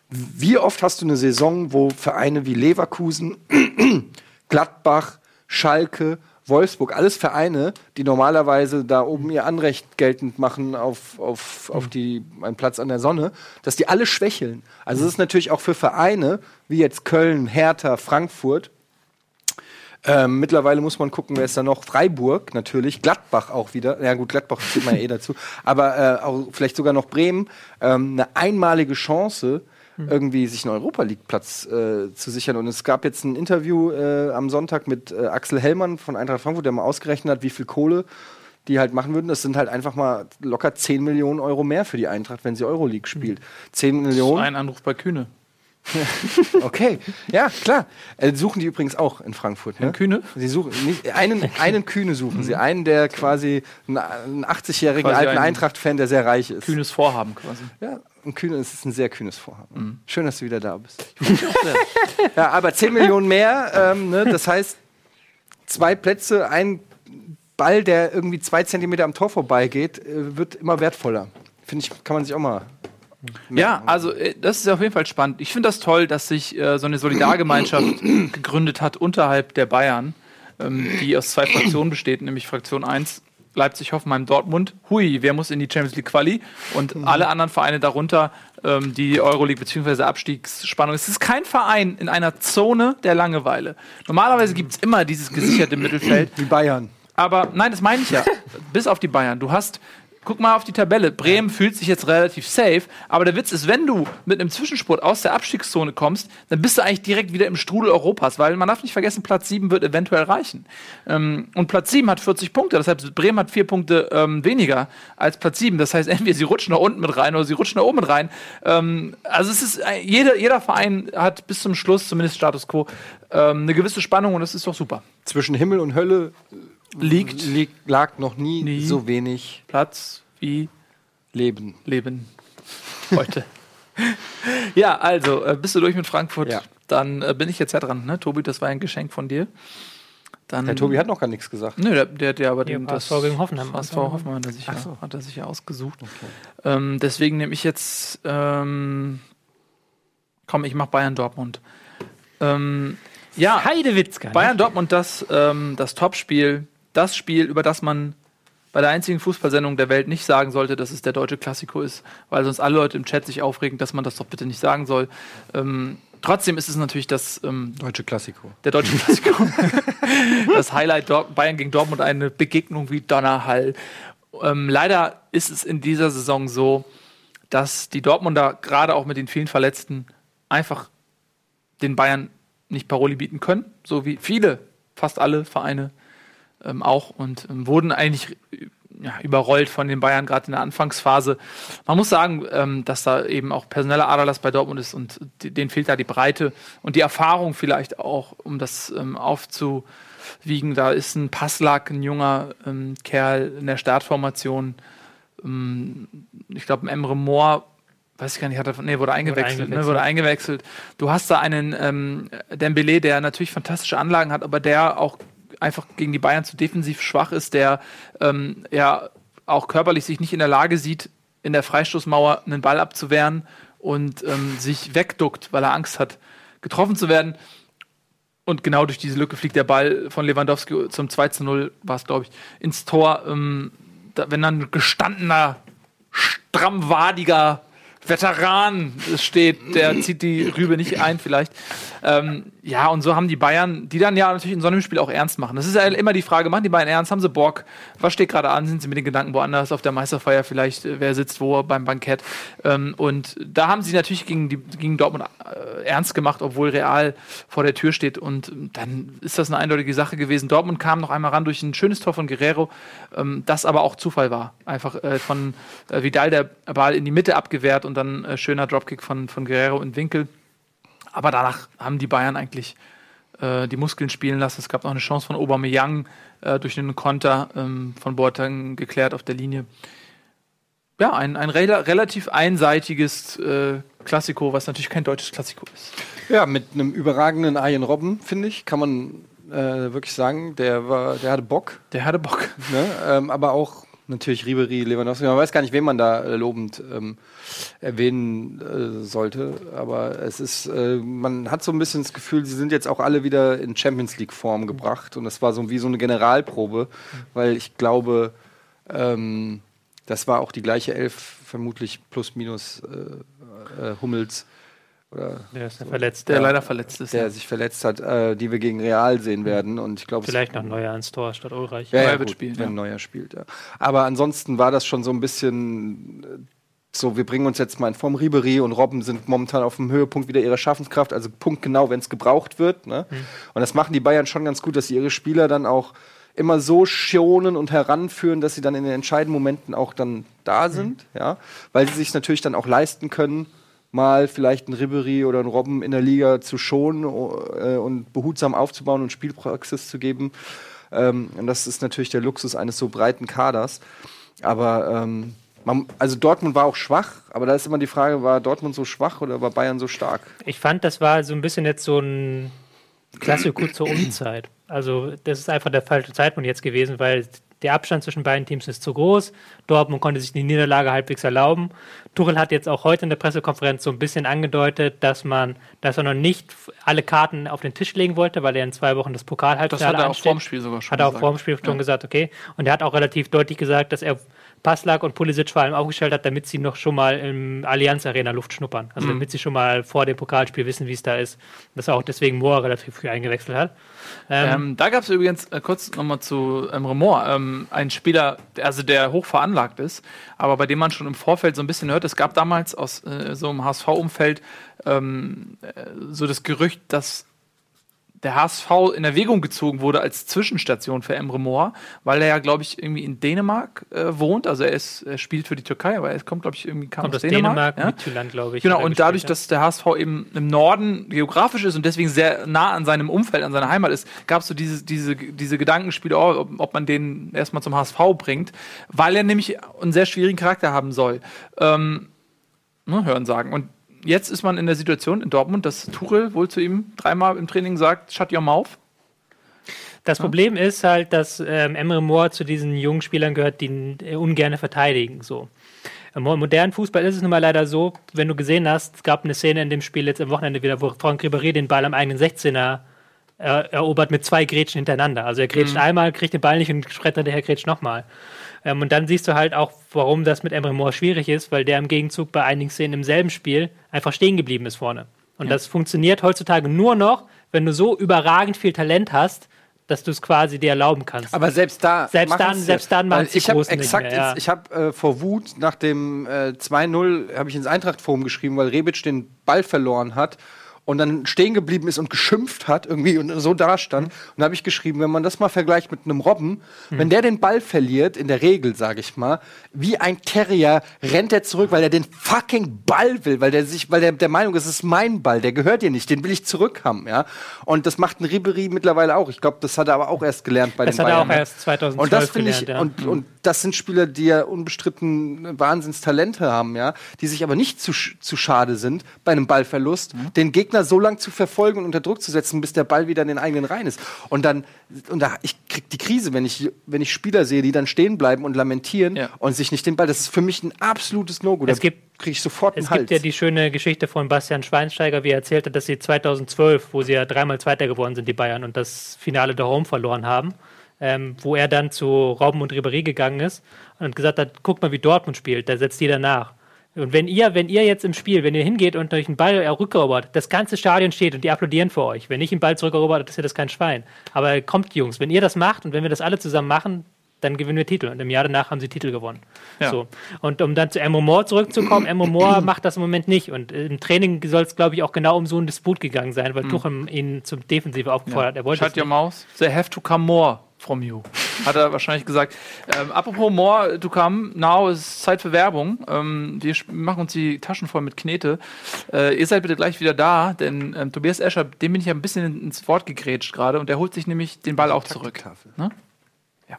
wie oft hast du eine Saison, wo Vereine wie Leverkusen, Gladbach, Schalke, Wolfsburg, alles Vereine, die normalerweise da oben ihr Anrecht geltend machen auf, auf, auf die, einen Platz an der Sonne, dass die alle schwächeln. Also es ist natürlich auch für Vereine wie jetzt Köln, Hertha, Frankfurt, ähm, mittlerweile muss man gucken, wer ist da noch? Freiburg natürlich, Gladbach auch wieder. Ja gut, Gladbach zählt man ja eh dazu. Aber äh, auch vielleicht sogar noch Bremen. Ähm, eine einmalige Chance, irgendwie sich einen Europa League Platz äh, zu sichern. Und es gab jetzt ein Interview äh, am Sonntag mit äh, Axel Hellmann von Eintracht Frankfurt, der mal ausgerechnet hat, wie viel Kohle die halt machen würden. Das sind halt einfach mal locker 10 Millionen Euro mehr für die Eintracht, wenn sie Euroleague spielt. 10 Millionen. Ein Anruf bei Kühne. Okay, ja, klar. Äh, suchen die übrigens auch in Frankfurt. Ne? Herrn Kühne? Sie suchen nicht, einen, einen Kühne suchen sie. Einen, der quasi ein, ein 80-jährigen Quasi alten ein Eintracht-Fan, der sehr reich ist. Kühnes Vorhaben quasi. Ja, ein Kühne es ist ein sehr kühnes Vorhaben. Schön, dass du wieder da bist. ja, aber 10 Millionen mehr, ähm, ne, das heißt, zwei Plätze, ein Ball, der irgendwie zwei Zentimeter am Tor vorbeigeht, äh, wird immer wertvoller. Finde ich, kann man sich auch mal. Ja, also äh, das ist auf jeden Fall spannend. Ich finde das toll, dass sich äh, so eine Solidargemeinschaft gegründet hat unterhalb der Bayern, ähm, die aus zwei Fraktionen besteht, nämlich Fraktion 1 Leipzig, Hoffenheim, Dortmund. Hui, wer muss in die Champions League Quali? Und alle anderen Vereine darunter, ähm, die Euroleague bzw. Abstiegsspannung. Es ist kein Verein in einer Zone der Langeweile. Normalerweise gibt es immer dieses gesicherte Mittelfeld. Wie Bayern. Aber nein, das meine ich ja. Bis auf die Bayern. Du hast, guck mal auf die Tabelle. Bremen fühlt sich jetzt relativ safe. Aber der Witz ist, wenn du mit einem Zwischenspurt aus der Abstiegszone kommst, dann bist du eigentlich direkt wieder im Strudel Europas. Weil man darf nicht vergessen, Platz 7 wird eventuell reichen. Ähm, und Platz 7 hat 40 Punkte. Das heißt, Bremen hat vier Punkte ähm, weniger als Platz 7. Das heißt, entweder sie rutschen nach unten mit rein oder sie rutschen nach oben mit rein. Ähm, also es ist, äh, jeder, jeder Verein hat bis zum Schluss, zumindest Status Quo, ähm, eine gewisse Spannung und das ist doch super. Zwischen Himmel und Hölle Liegt liegt, lag noch nie, Nie. so wenig Platz wie Leben. Leben heute. ja, also, äh, bist du durch mit Frankfurt? Ja. Dann äh, bin ich jetzt ja dran, ne? Tobi, das war ein Geschenk von dir. Dann, Der Tobi hat noch gar nichts gesagt. Nö, der, der hat ja aber Ja, den, HSV gegen Hoffenheim. HSV Hoffenheim hat er sich, ja, hat er sich ja ausgesucht. Ähm, deswegen nehme ich jetzt ähm, Komm, ich mach Bayern Dortmund. Ähm, ja, Heidewitzka. Bayern Dortmund, das, ähm, das Topspiel, das Spiel, über das man bei der einzigen Fußballsendung der Welt nicht sagen sollte, dass es der deutsche Klassiko ist, weil sonst alle Leute im Chat sich aufregen, dass man das doch bitte nicht sagen soll. Ähm, trotzdem ist es natürlich das ähm, Deutsche Klassiko. der deutsche Klassiko. das Highlight Dor Bayern gegen Dortmund, eine Begegnung wie Donnerhall. Ähm, leider ist es in dieser Saison so, dass die Dortmunder gerade auch mit den vielen Verletzten einfach den Bayern nicht Paroli bieten können, so wie viele, fast alle Vereine ähm, auch und ähm, wurden eigentlich ja, überrollt von den Bayern gerade in der Anfangsphase. Man muss sagen, ähm, dass da eben auch personeller Aderlass bei Dortmund ist und denen fehlt da die Breite und die Erfahrung vielleicht auch, um das ähm, aufzuwiegen. Da ist ein Passlack, ein junger ähm, Kerl in der Startformation. Ähm, ich glaube, ein Emre Moore, weiß ich gar nicht, hat er, nee, wurde eingewechselt, eingewechselt. Ne, wurde eingewechselt. Du hast da einen ähm, Dembele, der natürlich fantastische Anlagen hat, aber der auch einfach gegen die Bayern zu defensiv schwach ist, der ähm, ja auch körperlich sich nicht in der Lage sieht, in der Freistoßmauer einen Ball abzuwehren und ähm, sich wegduckt, weil er Angst hat, getroffen zu werden. Und genau durch diese Lücke fliegt der Ball von Lewandowski zum 2 zu 0, war es, glaube ich, ins Tor. Ähm, da, wenn dann ein gestandener, strammwadiger Veteran steht, der zieht die Rübe nicht ein, vielleicht. Ähm, ja, und so haben die Bayern, die dann ja natürlich in so einem Spiel auch ernst machen. Das ist ja immer die Frage, machen die Bayern ernst? Haben sie Bock? Was steht gerade an? Sind sie mit den Gedanken woanders auf der Meisterfeier vielleicht? äh, Wer sitzt wo beim Bankett? Ähm, und da haben sie natürlich gegen, die, gegen Dortmund äh, ernst gemacht, obwohl Real vor der Tür steht. Und ähm, dann ist das eine eindeutige Sache gewesen. Dortmund kam noch einmal ran durch ein schönes Tor von Guerrero, ähm, das aber auch Zufall war. Einfach äh, von äh, Vidal der Ball in die Mitte abgewehrt und dann äh, schöner Dropkick von, von Guerrero in Winkel. Aber danach haben die Bayern eigentlich äh, die Muskeln spielen lassen. Es gab noch eine Chance von Aubameyang äh, durch einen Konter ähm, von Boateng geklärt auf der Linie. Ja, ein, ein rela relativ einseitiges äh, Klassiko, was natürlich kein deutsches Klassiko ist. Ja, mit einem überragenden Arjen Robben, finde ich, kann man äh, wirklich sagen, der war, der hatte Bock, Der hatte Bock. ne? ähm, aber auch natürlich Ribery, Lewandowski. Man weiß gar nicht, wen man da äh, lobend ähm, erwähnen äh, sollte, aber es ist, äh, man hat so ein bisschen das Gefühl, sie sind jetzt auch alle wieder in Champions League Form gebracht und das war so wie so eine Generalprobe, weil ich glaube, ähm, das war auch die gleiche Elf, vermutlich plus minus äh, äh, Hummels oder Der ist ja verletzt. Der ja. leider verletzt ist. der ja. sich verletzt hat, äh, die wir gegen Real sehen werden. Und ich glaube, Vielleicht noch neuer ans Tor statt Ulreich. ja, ja, Neuer wird gut, spielen, wenn ja. Neuer spielt. Ja. Aber ansonsten war das schon so ein bisschen äh, so, wir bringen uns jetzt mal in Form. Ribery und Robben sind momentan auf dem Höhepunkt wieder ihrer Schaffenskraft, also punktgenau, wenn es gebraucht wird. Ne? Und das machen die Bayern schon ganz gut, dass sie ihre Spieler dann auch immer so schonen und heranführen, dass sie dann in den entscheidenden Momenten auch dann da sind, ja, weil sie sich natürlich dann auch leisten können, mal vielleicht einen Ribery oder einen Robben in der Liga zu schonen äh, und behutsam aufzubauen und Spielpraxis zu geben. Ähm, und das ist natürlich der Luxus eines so breiten Kaders. Aber ähm, man, also Dortmund war auch schwach, aber da ist immer die Frage, war Dortmund so schwach oder war Bayern so stark? Ich fand, das war so ein bisschen jetzt so ein Klassiko zur Unzeit. Also, das ist einfach der falsche Zeitpunkt jetzt gewesen, weil der Abstand zwischen beiden Teams ist zu groß. Dortmund konnte sich die Niederlage halbwegs erlauben. Tuchel hat jetzt auch heute in der Pressekonferenz so ein bisschen angedeutet, dass man, dass er noch nicht alle Karten auf den Tisch legen wollte, weil er in zwei Wochen das Das Pokalhalbfinale hat er auch ansteht. vorm Spiel sogar schon Hat er auch gesagt. vor dem Spiel schon gesagt, okay. Und er hat auch relativ deutlich gesagt, dass er Passlack und Pulisic vor allem aufgestellt hat, damit sie noch schon mal im Allianz Arena Luft schnuppern. Also damit sie schon mal vor dem Pokalspiel wissen, wie es da ist. Dass er auch deswegen Moore relativ früh eingewechselt hat. Ähm, Ähm, da gab es übrigens, äh, kurz nochmal zu ähm, Remor, ähm, ein Spieler, der, also der hoch veranlagt ist, aber bei dem man schon im Vorfeld so ein bisschen hört, es gab damals aus äh, so einem HSV-Umfeld ähm, äh, so das Gerücht, dass der HSV in Erwägung gezogen wurde als Zwischenstation für Emre Mor, weil er ja, glaube ich, irgendwie in Dänemark äh, wohnt. Also er, ist, er spielt für die Türkei, aber er kommt, glaube ich, irgendwie kam kommt aus aus Dänemark, ja? Glaube ich. Genau, und dadurch, dass der HSV eben im Norden geografisch ist und deswegen sehr nah an seinem Umfeld, an seiner Heimat ist, gab es so diese, diese, diese Gedankenspiele, oh, ob, ob man den erstmal zum HSV bringt, weil er nämlich einen sehr schwierigen Charakter haben soll. Ähm, ne, hören sagen. Und jetzt ist man in der Situation in Dortmund, dass Tuchel wohl zu ihm dreimal im Training sagt, shut your mouth. Das Problem ist halt, dass ähm, Emre Moore zu diesen jungen Spielern gehört, die äh, ungerne verteidigen. So. Im mo- modernen Fußball ist es nun mal leider so, wenn du gesehen hast, es gab eine Szene in dem Spiel jetzt am Wochenende wieder, wo Franck Ribéry den Ball am eigenen 16er er, erobert mit zwei Grätschen hintereinander. Also er grätscht einmal, kriegt den Ball nicht und schreit hinterher grätscht nochmal. Ähm, und dann siehst du halt auch, warum das mit Emre Moore schwierig ist, weil der im Gegenzug bei einigen Szenen im selben Spiel einfach stehen geblieben ist vorne. Und das funktioniert heutzutage nur noch, wenn du so überragend viel Talent hast, dass du es quasi dir erlauben kannst. Aber selbst da, Selbst dann- ja. selbst dann die ich habe exakt, mehr, ja. jetzt- ich habe äh, vor Wut nach dem äh, 2-0 habe ich ins Eintracht-Forum geschrieben, weil Rebic den Ball verloren hat und dann stehen geblieben ist und geschimpft hat irgendwie und so da stand. Mhm. Und da habe ich geschrieben, wenn man das mal vergleicht mit einem Robben, wenn der den Ball verliert, in der Regel, sage ich mal, wie ein Terrier rennt er zurück, weil er den fucking Ball will, weil der sich, weil der der Meinung ist, es ist mein Ball, der gehört dir nicht, den will ich zurückhaben, ja. Und das macht ein Ribery mittlerweile auch. Ich glaube, das hat er aber auch erst gelernt bei Das den hat er Bayern. auch ne? erst 2012 und das finde ich, gelernt, ja. und, und das sind Spieler, die ja unbestritten Wahnsinnstalente haben, ja, die sich aber nicht zu, zu schade sind, bei einem Ballverlust, den Gegner so lang zu verfolgen und unter Druck zu setzen, bis der Ball wieder in den eigenen Reihen ist. Und dann, und da, ich krieg die Krise, wenn ich, wenn ich Spieler sehe, die dann stehen bleiben und lamentieren Ja. und sich nicht den Ball, das ist für mich ein absolutes No-Go. Es gibt- kriege ich sofort einen Es Hals. gibt ja die schöne Geschichte von Bastian Schweinsteiger, wie er erzählte, dass sie 2012, wo sie ja dreimal Zweiter geworden sind, die Bayern, und das Finale der Home verloren haben, ähm, wo er dann zu Robben und Ribéry gegangen ist und gesagt hat, guck mal, wie Dortmund spielt, da setzt jeder nach. Und wenn ihr, wenn ihr jetzt im Spiel, wenn ihr hingeht und euch einen Ball rückerobert, das ganze Stadion steht und die applaudieren für euch. Wenn ich den Ball zurückerobert, ist ja das kein Schwein. Aber kommt, Jungs, wenn ihr das macht und wenn wir das alle zusammen machen, dann gewinnen wir Titel. Und im Jahr danach haben sie Titel gewonnen. Ja. So. Und um dann zu Emo Moore zurückzukommen, Emo Moore macht das im Moment nicht. Und im Training soll es, glaube ich, auch genau um so einen Disput gegangen sein, weil Tuchel ihn zum Defensive aufgefordert hat. Er wollte Shut your mouth. They have to come more from you. Hat er wahrscheinlich gesagt. Ähm, apropos more to come, now ist Zeit für Werbung. Ähm, wir machen uns die Taschen voll mit Knete. Äh, ihr seid bitte gleich wieder da, denn ähm, Tobias Escher, dem bin ich ja ein bisschen ins Wort gegrätscht gerade und der holt sich nämlich den Ball auch zurück. Ne? Ja.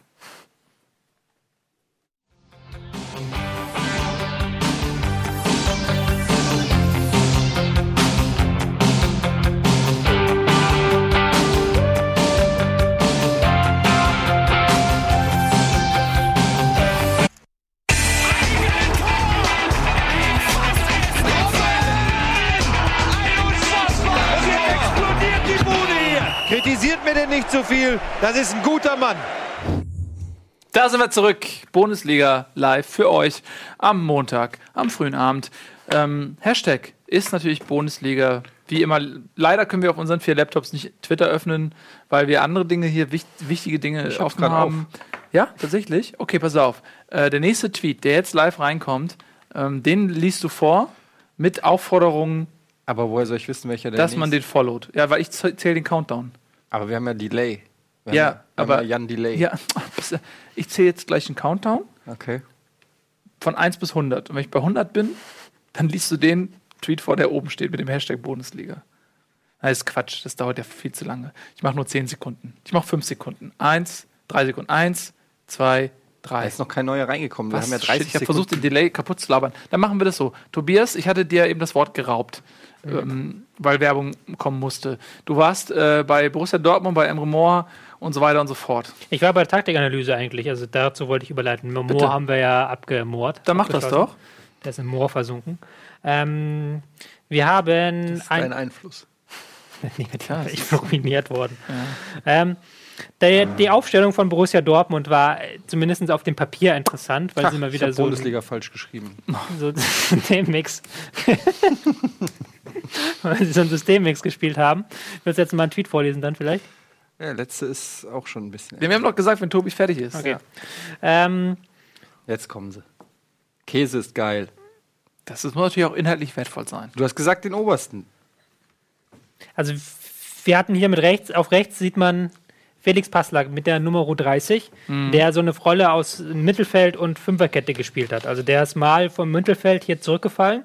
Kritisiert mir denn nicht zu viel. Das ist ein guter Mann. Da sind wir zurück. Bundesliga live für euch am Montag, am frühen Abend. Ähm, Hashtag ist natürlich Bundesliga. Wie immer, leider können wir auf unseren vier Laptops nicht Twitter öffnen, weil wir andere Dinge hier, wicht, wichtige Dinge offen haben. Ja, tatsächlich? Okay, pass auf. Äh, der nächste Tweet, der jetzt live reinkommt, ähm, den liest du vor mit Aufforderung, Aber woher soll ich wissen, welcher der dass man den nächste- followt. Ja, weil ich zähle den Countdown. Aber wir haben ja Delay. Wir Ja, haben wir aber- haben ja Jan Delay. Ja, ich zähle jetzt gleich einen Countdown. Okay. von 1 bis 100. Und wenn ich bei 100 bin, dann liest du den Tweet vor, der oben steht mit dem Hashtag Bundesliga. Das ist Quatsch, das dauert ja viel zu lange. Ich mache nur 10 Sekunden. Ich mache 5 Sekunden. 1, 3 Sekunden. 1, 2, Da 3. ist noch kein neuer reingekommen. Wir Was? haben ja Shit, 30 ich habe versucht, den Delay kaputt zu labern. Dann machen wir das so. Tobias, ich hatte dir eben das Wort geraubt, ähm, weil Werbung kommen musste. Du warst äh, bei Borussia Dortmund, bei Emre Moore und so weiter und so fort. Ich war bei der Taktikanalyse eigentlich, also dazu wollte ich überleiten. Moore Bitte. haben wir ja abgemord. Dann mach das doch. Der ist im Moor versunken. Ähm, wir haben Das ist dein Einfluss. ja, ich bin ruiniert worden. Ähm, der, die Aufstellung von Borussia Dortmund war äh, zumindest auf dem Papier interessant, weil sie mal ich wieder hab so, Bundesliga falsch geschrieben. so einen Systemmix weil sie so einen Systemmix gespielt haben. Willst du jetzt mal einen Tweet vorlesen dann vielleicht? Ja, letzte ist auch schon ein bisschen. Wir haben doch gesagt, wenn Tobi fertig ist. Okay. Ähm, Jetzt kommen sie. Käse ist geil. Das ist, muss natürlich auch inhaltlich wertvoll sein. Du hast gesagt den obersten. Also wir hatten hier mit rechts, auf rechts sieht man Felix Passlack mit der Nummer 30, der so eine Rolle aus Mittelfeld und Fünferkette gespielt hat. Also der ist mal vom Mittelfeld hier zurückgefallen.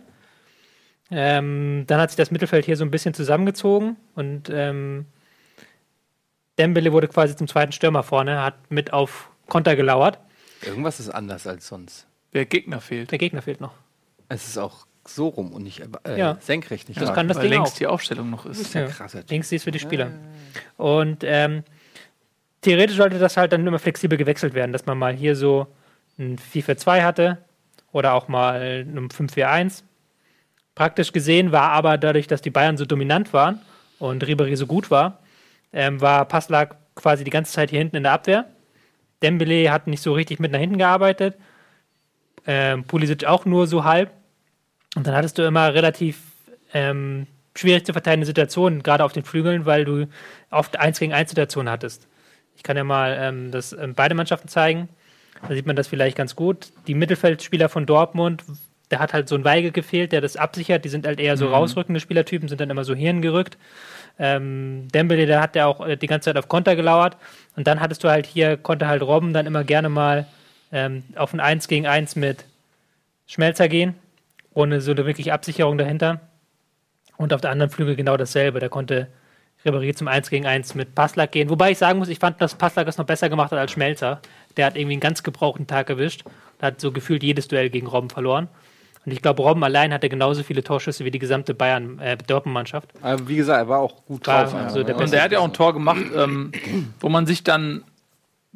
Ähm, dann hat sich das Mittelfeld hier so ein bisschen zusammengezogen und ähm, Dembele wurde quasi zum zweiten Stürmer vorne, hat mit auf Konter gelauert. Irgendwas ist anders als sonst. Der Gegner fehlt. Der Gegner fehlt noch. Es ist auch so rum und nicht äh, Ja. senkrecht. Nicht Das kann das weil Ding längst auch. die Aufstellung noch ist. ist ja Ja. krasser. Links die ist für die Spieler. Und ähm, theoretisch sollte das halt dann immer flexibel gewechselt werden, dass man mal hier so ein 4-4-2 hatte oder auch mal einem 5-4-1. Praktisch gesehen war aber dadurch, dass die Bayern so dominant waren und Ribéry so gut war, ähm, war Passlack quasi die ganze Zeit hier hinten in der Abwehr. Dembele hat nicht so richtig mit nach hinten gearbeitet. Ähm, Pulisic auch nur so halb. Und dann hattest du immer relativ ähm, schwierig zu verteidigende Situationen, gerade auf den Flügeln, weil du oft 1 gegen 1 Situationen hattest. Ich kann ja mal ähm, das ähm, beide Mannschaften zeigen. Da sieht man das vielleicht ganz gut. Die Mittelfeldspieler von Dortmund, da hat halt so ein Weige gefehlt, der das absichert. Die sind halt eher so Mhm. rausrückende Spielertypen, sind dann immer so hierhin gerückt. Ähm, Dembele, der hat ja auch äh, die ganze Zeit auf Konter gelauert. Und dann hattest du halt hier, konnte halt Robben dann immer gerne mal ähm, auf ein 1 gegen 1 mit Schmelzer gehen, ohne so eine wirkliche Absicherung dahinter. Und auf der anderen Flügel genau dasselbe. Da konnte Ribéry zum 1 gegen 1 mit Passlack gehen. Wobei ich sagen muss, ich fand, dass Passlack das noch besser gemacht hat als Schmelzer. Der hat irgendwie einen ganz gebrauchten Tag erwischt. Da hat so gefühlt jedes Duell gegen Robben verloren. Und ich glaube, Robben allein hatte genauso viele Torschüsse wie die gesamte Bayern äh, Dortmund-Mannschaft. Aber wie gesagt, er war auch gut War drauf. also der Und der hat ja auch ein Tor gemacht, ähm, wo man sich dann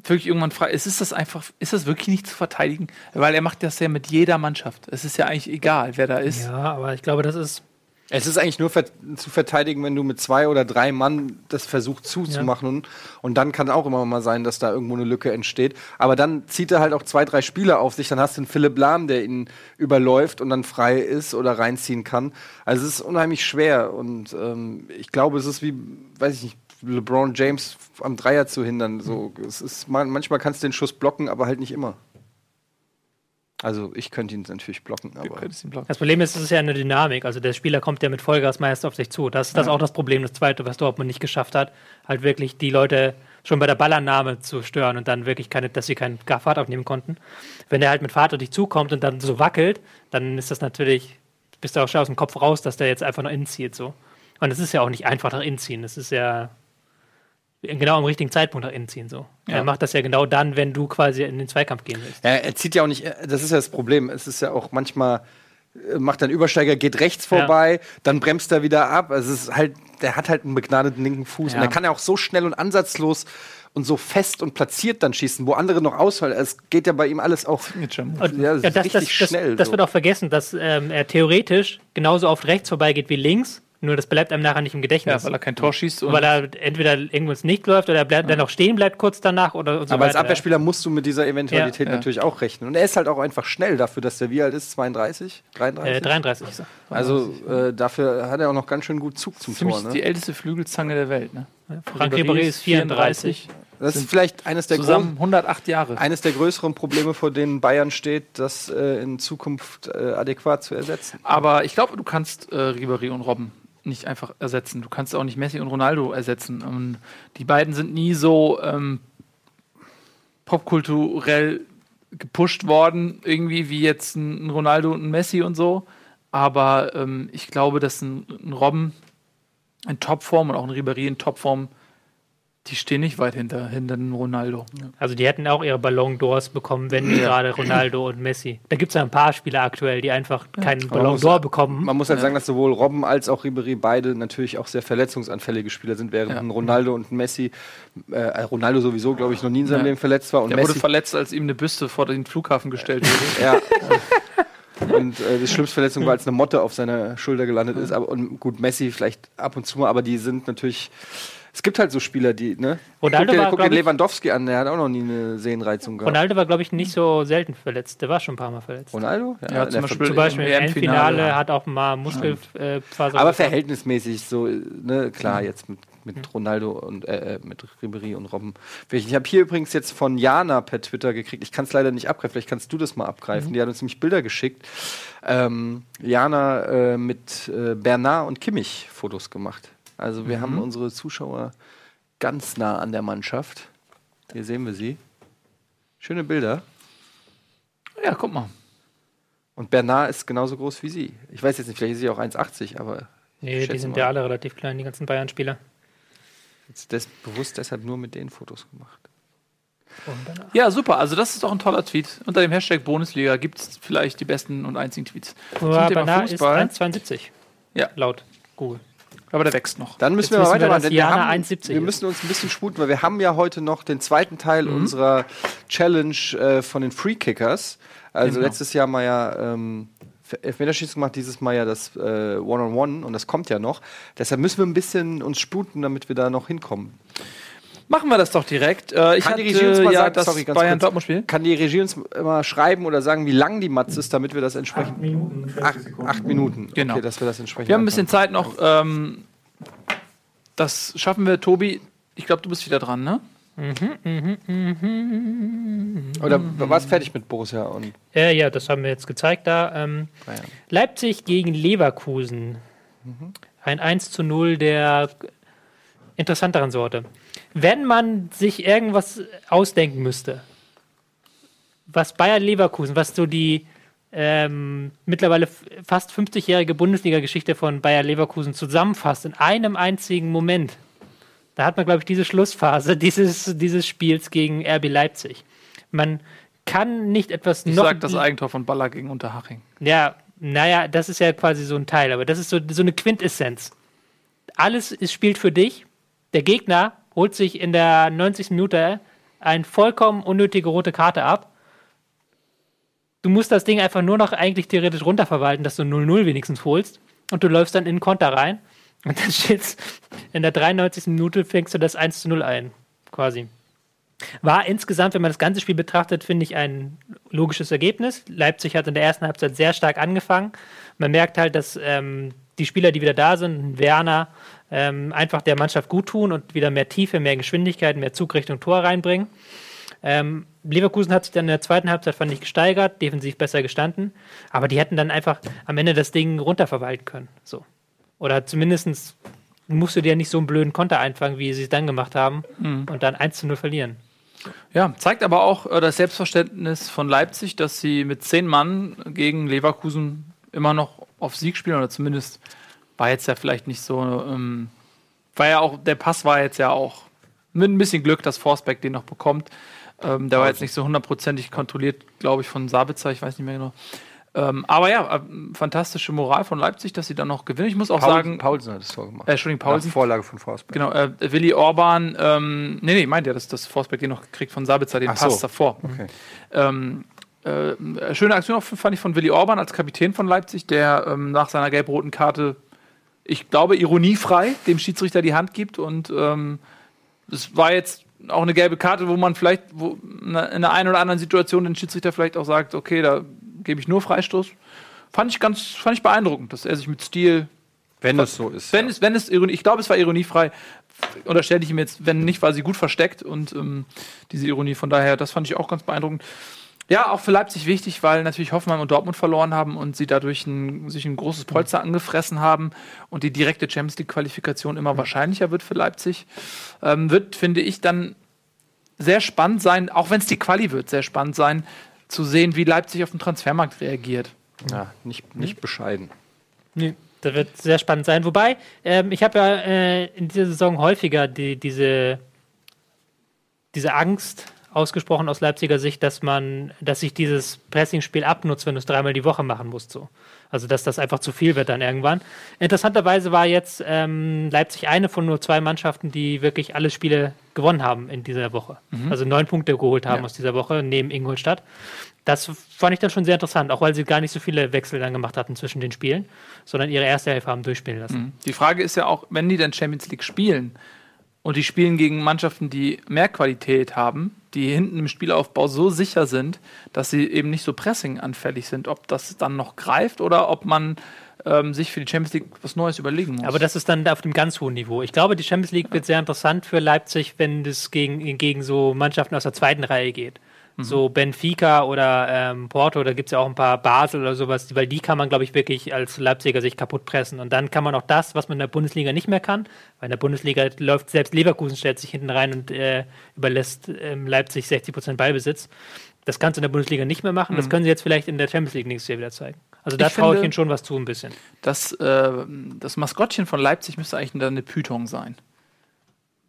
wirklich irgendwann fragt, ist, ist das einfach, ist das wirklich nicht zu verteidigen? Weil er macht das ja mit jeder Mannschaft. Es ist ja eigentlich egal, wer da ist. Ja, aber ich glaube, das ist Es ist eigentlich nur zu verteidigen, wenn du mit zwei oder drei Mann das versuchst zuzumachen. Und, und dann kann auch immer mal sein, dass da irgendwo eine Lücke entsteht. Aber dann zieht er halt auch zwei, drei Spieler auf sich. Dann hast du einen Philipp Lahm, der ihn überläuft und dann frei ist oder reinziehen kann. Also es ist unheimlich schwer. Und ähm, ich glaube, es ist wie, weiß ich nicht, LeBron James am Dreier zu hindern. So, es ist, man, manchmal kannst du den Schuss blocken, aber halt nicht immer. Also ich könnte ihn natürlich blocken, Du aber. könntest ihn blocken. Das Problem ist, es ist ja eine Dynamik. Also der Spieler kommt ja mit Vollgas meist auf sich zu. Das ist das auch das Problem, das zweite, was Dortmund nicht geschafft hat, halt wirklich die Leute schon bei der Ballannahme zu stören und dann wirklich keine, dass sie keinen gar Fahrt aufnehmen konnten. Wenn der halt mit Fahrt auf dich zukommt und dann so wackelt, dann ist das natürlich, bist du auch schon aus dem Kopf raus, dass der jetzt einfach nach innen zieht. So. Und es ist ja auch nicht einfach nach innen ziehen. Es ist ja genau am richtigen Zeitpunkt nach innen ziehen. So. Ja. Er macht das ja genau dann, wenn du quasi in den Zweikampf gehen willst. Ja, er zieht ja auch nicht, das ist ja das Problem. Es ist ja auch manchmal, äh, macht ein Übersteiger, geht rechts vorbei, dann bremst er wieder ab. Also es ist halt, der hat halt einen begnadeten linken Fuß. Ja. Und er kann ja auch so schnell und ansatzlos und so fest und platziert dann schießen, wo andere noch ausfallen. Es geht ja bei ihm alles auch Ja, ja, das das, richtig das, schnell, das so. wird auch vergessen, dass ähm, er theoretisch genauso oft rechts vorbeigeht wie links, nur das bleibt einem nachher nicht im Gedächtnis. Ja, weil er kein Tor schießt und weil er entweder irgendwo ins Nicht läuft oder er bleibt, dann noch stehen bleibt kurz danach oder so Aber als. Abwehrspieler musst du mit dieser Eventualität Ja. natürlich auch rechnen. Und er ist halt auch einfach schnell dafür, dass der wie alt ist? 32? 33? Äh, 33. also äh, dafür hat er auch noch ganz schön gut Zug zum ziemlich Tor. Ne? die älteste Flügelzange der Welt. Ne? Frank Ribéry ist 34. Das ist vielleicht eines der, Zusammen großen, 108 Jahre. eines der größeren Probleme, vor denen Bayern steht, das äh, in Zukunft äh, adäquat zu ersetzen. Aber ich glaube, du kannst äh, Ribéry und Robben nicht einfach ersetzen. Du kannst auch nicht Messi und Ronaldo ersetzen. Und die beiden sind nie so ähm, popkulturell gepusht worden, irgendwie wie jetzt ein, Ronaldo und ein Messi und so. Aber ähm, ich glaube, dass ein, ein Robben in Topform und auch ein Ribéry in Topform, die stehen nicht weit hinter, hinter einem Ronaldo. Also die hätten auch ihre Ballon d'Ors bekommen, wenn Ja. gerade Ronaldo und Messi. Da gibt es ja ein paar Spieler aktuell, die einfach keinen Ballon d'Or bekommen. Man muss halt sagen, dass sowohl Robben als auch Ribéry beide natürlich auch sehr verletzungsanfällige Spieler sind, während Ja. Ronaldo und Messi, äh, Ronaldo sowieso, glaube ich, noch nie in seinem Ja. Leben verletzt war und Der wurde Messi verletzt, als ihm eine Büste vor den Flughafen gestellt wurde. Ja. Und äh, die schlimmste Verletzung war, als eine Motte auf seiner Schulter gelandet ist. Aber, und gut, Messi vielleicht ab und zu mal, aber die sind natürlich. Es gibt halt so Spieler, die, ne? Ronaldo guck dir, war, guck dir Lewandowski an, der hat auch noch nie eine Sehenreizung gehabt. Ronaldo war, glaube ich, nicht so selten verletzt. Der war schon ein paar Mal verletzt. Ronaldo? Ja, in zum Beispiel- Zum Beispiel im Endfinale WM-Finale. hat auch mal Muskelfaser. aber verhältnismäßig so, ne, klar, jetzt mit, mit Ronaldo und äh, äh, mit Ribéry und Robben. Ich habe hier übrigens jetzt von Jana per Twitter gekriegt, ich kann es leider nicht abgreifen, vielleicht kannst du das mal abgreifen. Die hat uns nämlich Bilder geschickt. Ähm, Jana äh, mit äh, Bernard und Kimmich Fotos gemacht. Also wir haben unsere Zuschauer ganz nah an der Mannschaft. Hier sehen wir sie. Schöne Bilder. Ja, guck mal. Und Bernard ist genauso groß wie sie. Ich weiß jetzt nicht, vielleicht ist sie auch 1,80, aber Nee, die sind mal. ja alle relativ klein, die ganzen Bayern-Spieler. Jetzt des, bewusst deshalb nur mit den Fotos gemacht. Ja, super. Also das ist doch ein toller Tweet. Unter dem Hashtag Bundesliga gibt es vielleicht die besten und einzigen Tweets. Aber Thema Bernard ist Fußball. 1,72 Ja. laut Google. Aber der wächst noch. Dann müssen Jetzt wir mal wir, weitermachen. dass denn wir, haben, 1,70 wir müssen uns ein bisschen sputen, weil wir haben ja heute noch den zweiten Teil Mhm. unserer Challenge äh, von den Free Kickers. Also Genau. letztes Jahr mal ja ähm, Elfmeterschießen gemacht, dieses Mal ja das äh, One-on-One und das kommt ja noch. Deshalb müssen wir ein bisschen uns sputen, damit wir da noch hinkommen. Machen wir das doch direkt. Äh, ich Kann hatte die Regie uns mal ja sagen, das sorry, ganz Bayern kurz. Spiel. Kann die Regie uns immer schreiben oder sagen, wie lang die Matz ist, damit wir das entsprechend. Minuten, Acht, acht Minuten. Genau. Okay, dass wir das entsprechend. Wir haben ein bisschen Zeit noch. Ähm, das schaffen wir, Tobi. Ich glaube, du bist wieder dran, ne? Oder war es fertig mit Borussia und Äh, ja, das haben wir jetzt gezeigt da. Ähm? Leipzig gegen Leverkusen. Ein 1 zu 0 der interessanteren Sorte. Wenn man sich irgendwas ausdenken müsste, was Bayern Leverkusen, was so die ähm, mittlerweile fast 50-jährige Bundesliga-Geschichte von Bayer Leverkusen zusammenfasst in einem einzigen Moment, da hat man, glaube ich, diese Schlussphase dieses, dieses Spiels gegen RB Leipzig. Man kann nicht etwas Ich noch sag das Eigentor von Baller gegen Unterhaching. ja, naja, das ist ja quasi so ein Teil, aber das ist so, so eine Quintessenz. Alles ist, spielt für dich. Der Gegner holt sich in der 90. Minute eine vollkommen unnötige rote Karte ab. Du musst das Ding einfach nur noch eigentlich theoretisch runterverwalten, dass du 0-0 wenigstens holst. Und du läufst dann in den Konter rein. Und dann steht's in der 93. Minute fängst du das 1 0 ein. Quasi. War insgesamt, wenn man das ganze Spiel betrachtet, finde ich ein logisches Ergebnis. Leipzig hat in der ersten Halbzeit sehr stark angefangen. Man merkt halt, dass ähm, die Spieler, die wieder da sind, Werner, ähm, einfach der Mannschaft gut tun und wieder mehr Tiefe, mehr Geschwindigkeit, mehr Zug Richtung Tor reinbringen. Ähm, Leverkusen hat sich dann in der zweiten Halbzeit, fand ich, gesteigert, defensiv besser gestanden. Aber die hätten dann einfach am Ende das Ding runterverwalten können. So. Oder zumindest musst du dir nicht so einen blöden Konter einfangen, wie sie es dann gemacht haben, und dann 1 zu 0 verlieren. Ja, zeigt aber auch äh, das Selbstverständnis von Leipzig, dass sie mit zehn Mann gegen Leverkusen immer noch auf Sieg spielen oder zumindest war jetzt ja vielleicht nicht so, ähm, war ja auch, der Pass war jetzt ja auch mit ein bisschen Glück, dass Forsberg den noch bekommt. Ähm, der war jetzt nicht so hundertprozentig kontrolliert, glaube ich, von Sabitzer, ich weiß nicht mehr genau. Ähm, aber ja, äh, fantastische Moral von Leipzig, dass sie dann noch gewinnen. Ich muss auch Paul, sagen, Paulsen hat das Tor gemacht. äh, Entschuldigung, Nach Paulsen. Vorlage von Forsberg. Genau, äh, Willi Orban, ähm, nee, nee, meint ja, dass das Forsberg den noch gekriegt von Sabitzer, den Ach Pass so. davor. Okay. Ähm, äh, schöne Aktion auch fand ich von Willi Orban als Kapitän von Leipzig, der ähm, nach seiner gelb-roten Karte, ich glaube, ironiefrei dem Schiedsrichter die Hand gibt. Und ähm, es war jetzt auch eine gelbe Karte, wo man vielleicht wo, in der einen oder anderen Situation den Schiedsrichter vielleicht auch sagt, okay, da gebe ich nur Freistoß. Fand ich ganz, fand ich beeindruckend, dass er sich mit Stil Wenn es so ist. wenn es, wenn es Ironie, ich glaube, es war ironiefrei. Unterstelle ich ihm jetzt, wenn nicht, war sie gut versteckt und ähm, diese Ironie, von daher, das fand ich auch ganz beeindruckend. Ja, auch für Leipzig wichtig, weil natürlich Hoffenheim und Dortmund verloren haben und sie dadurch ein, sich ein großes Polster angefressen haben und die direkte Champions League-Qualifikation immer wahrscheinlicher wird für Leipzig. Ähm, wird, finde ich, dann sehr spannend sein, auch wenn es die Quali wird, sehr spannend sein, zu sehen, wie Leipzig auf den Transfermarkt reagiert. ja, nicht, nicht bescheiden. Nee, das wird sehr spannend sein. Wobei, ähm, ich habe ja äh, in dieser Saison häufiger die, diese, diese Angst ausgesprochen aus Leipziger Sicht, dass man, dass sich dieses Pressingspiel abnutzt, wenn du es dreimal die Woche machen musst. So. Also dass das einfach zu viel wird dann irgendwann. Interessanterweise war jetzt ähm, Leipzig eine von nur zwei Mannschaften, die wirklich alle Spiele gewonnen haben in dieser Woche. Also neun Punkte geholt haben Ja. aus dieser Woche neben Ingolstadt. Das fand ich dann schon sehr interessant, auch weil sie gar nicht so viele Wechsel dann gemacht hatten zwischen den Spielen, sondern ihre erste Hälfte haben durchspielen lassen. Die Frage ist ja auch, wenn die dann Champions League spielen und die spielen gegen Mannschaften, die mehr Qualität haben, die hinten im Spielaufbau so sicher sind, dass sie eben nicht so pressinganfällig sind, ob das dann noch greift oder ob man ähm, sich für die Champions League was Neues überlegen muss. Aber das ist dann auf dem ganz hohen Niveau. Ich glaube, die Champions League wird sehr interessant für Leipzig, wenn es gegen, gegen so Mannschaften aus der zweiten Reihe geht. So Benfica oder ähm, Porto, da gibt es ja auch ein paar Basel oder sowas, weil die kann man, glaube ich, wirklich als Leipziger sich kaputt pressen. Und dann kann man auch das, was man in der Bundesliga nicht mehr kann, weil in der Bundesliga läuft selbst Leverkusen stellt sich hinten rein und äh, überlässt ähm, Leipzig 60% Ballbesitz. Das kannst du in der Bundesliga nicht mehr machen. Das können sie jetzt vielleicht in der Champions League nächstes Jahr wieder zeigen. Also da traue ich ihnen schon was zu ein bisschen. das, äh, das Maskottchen von Leipzig müsste eigentlich dann eine Python sein.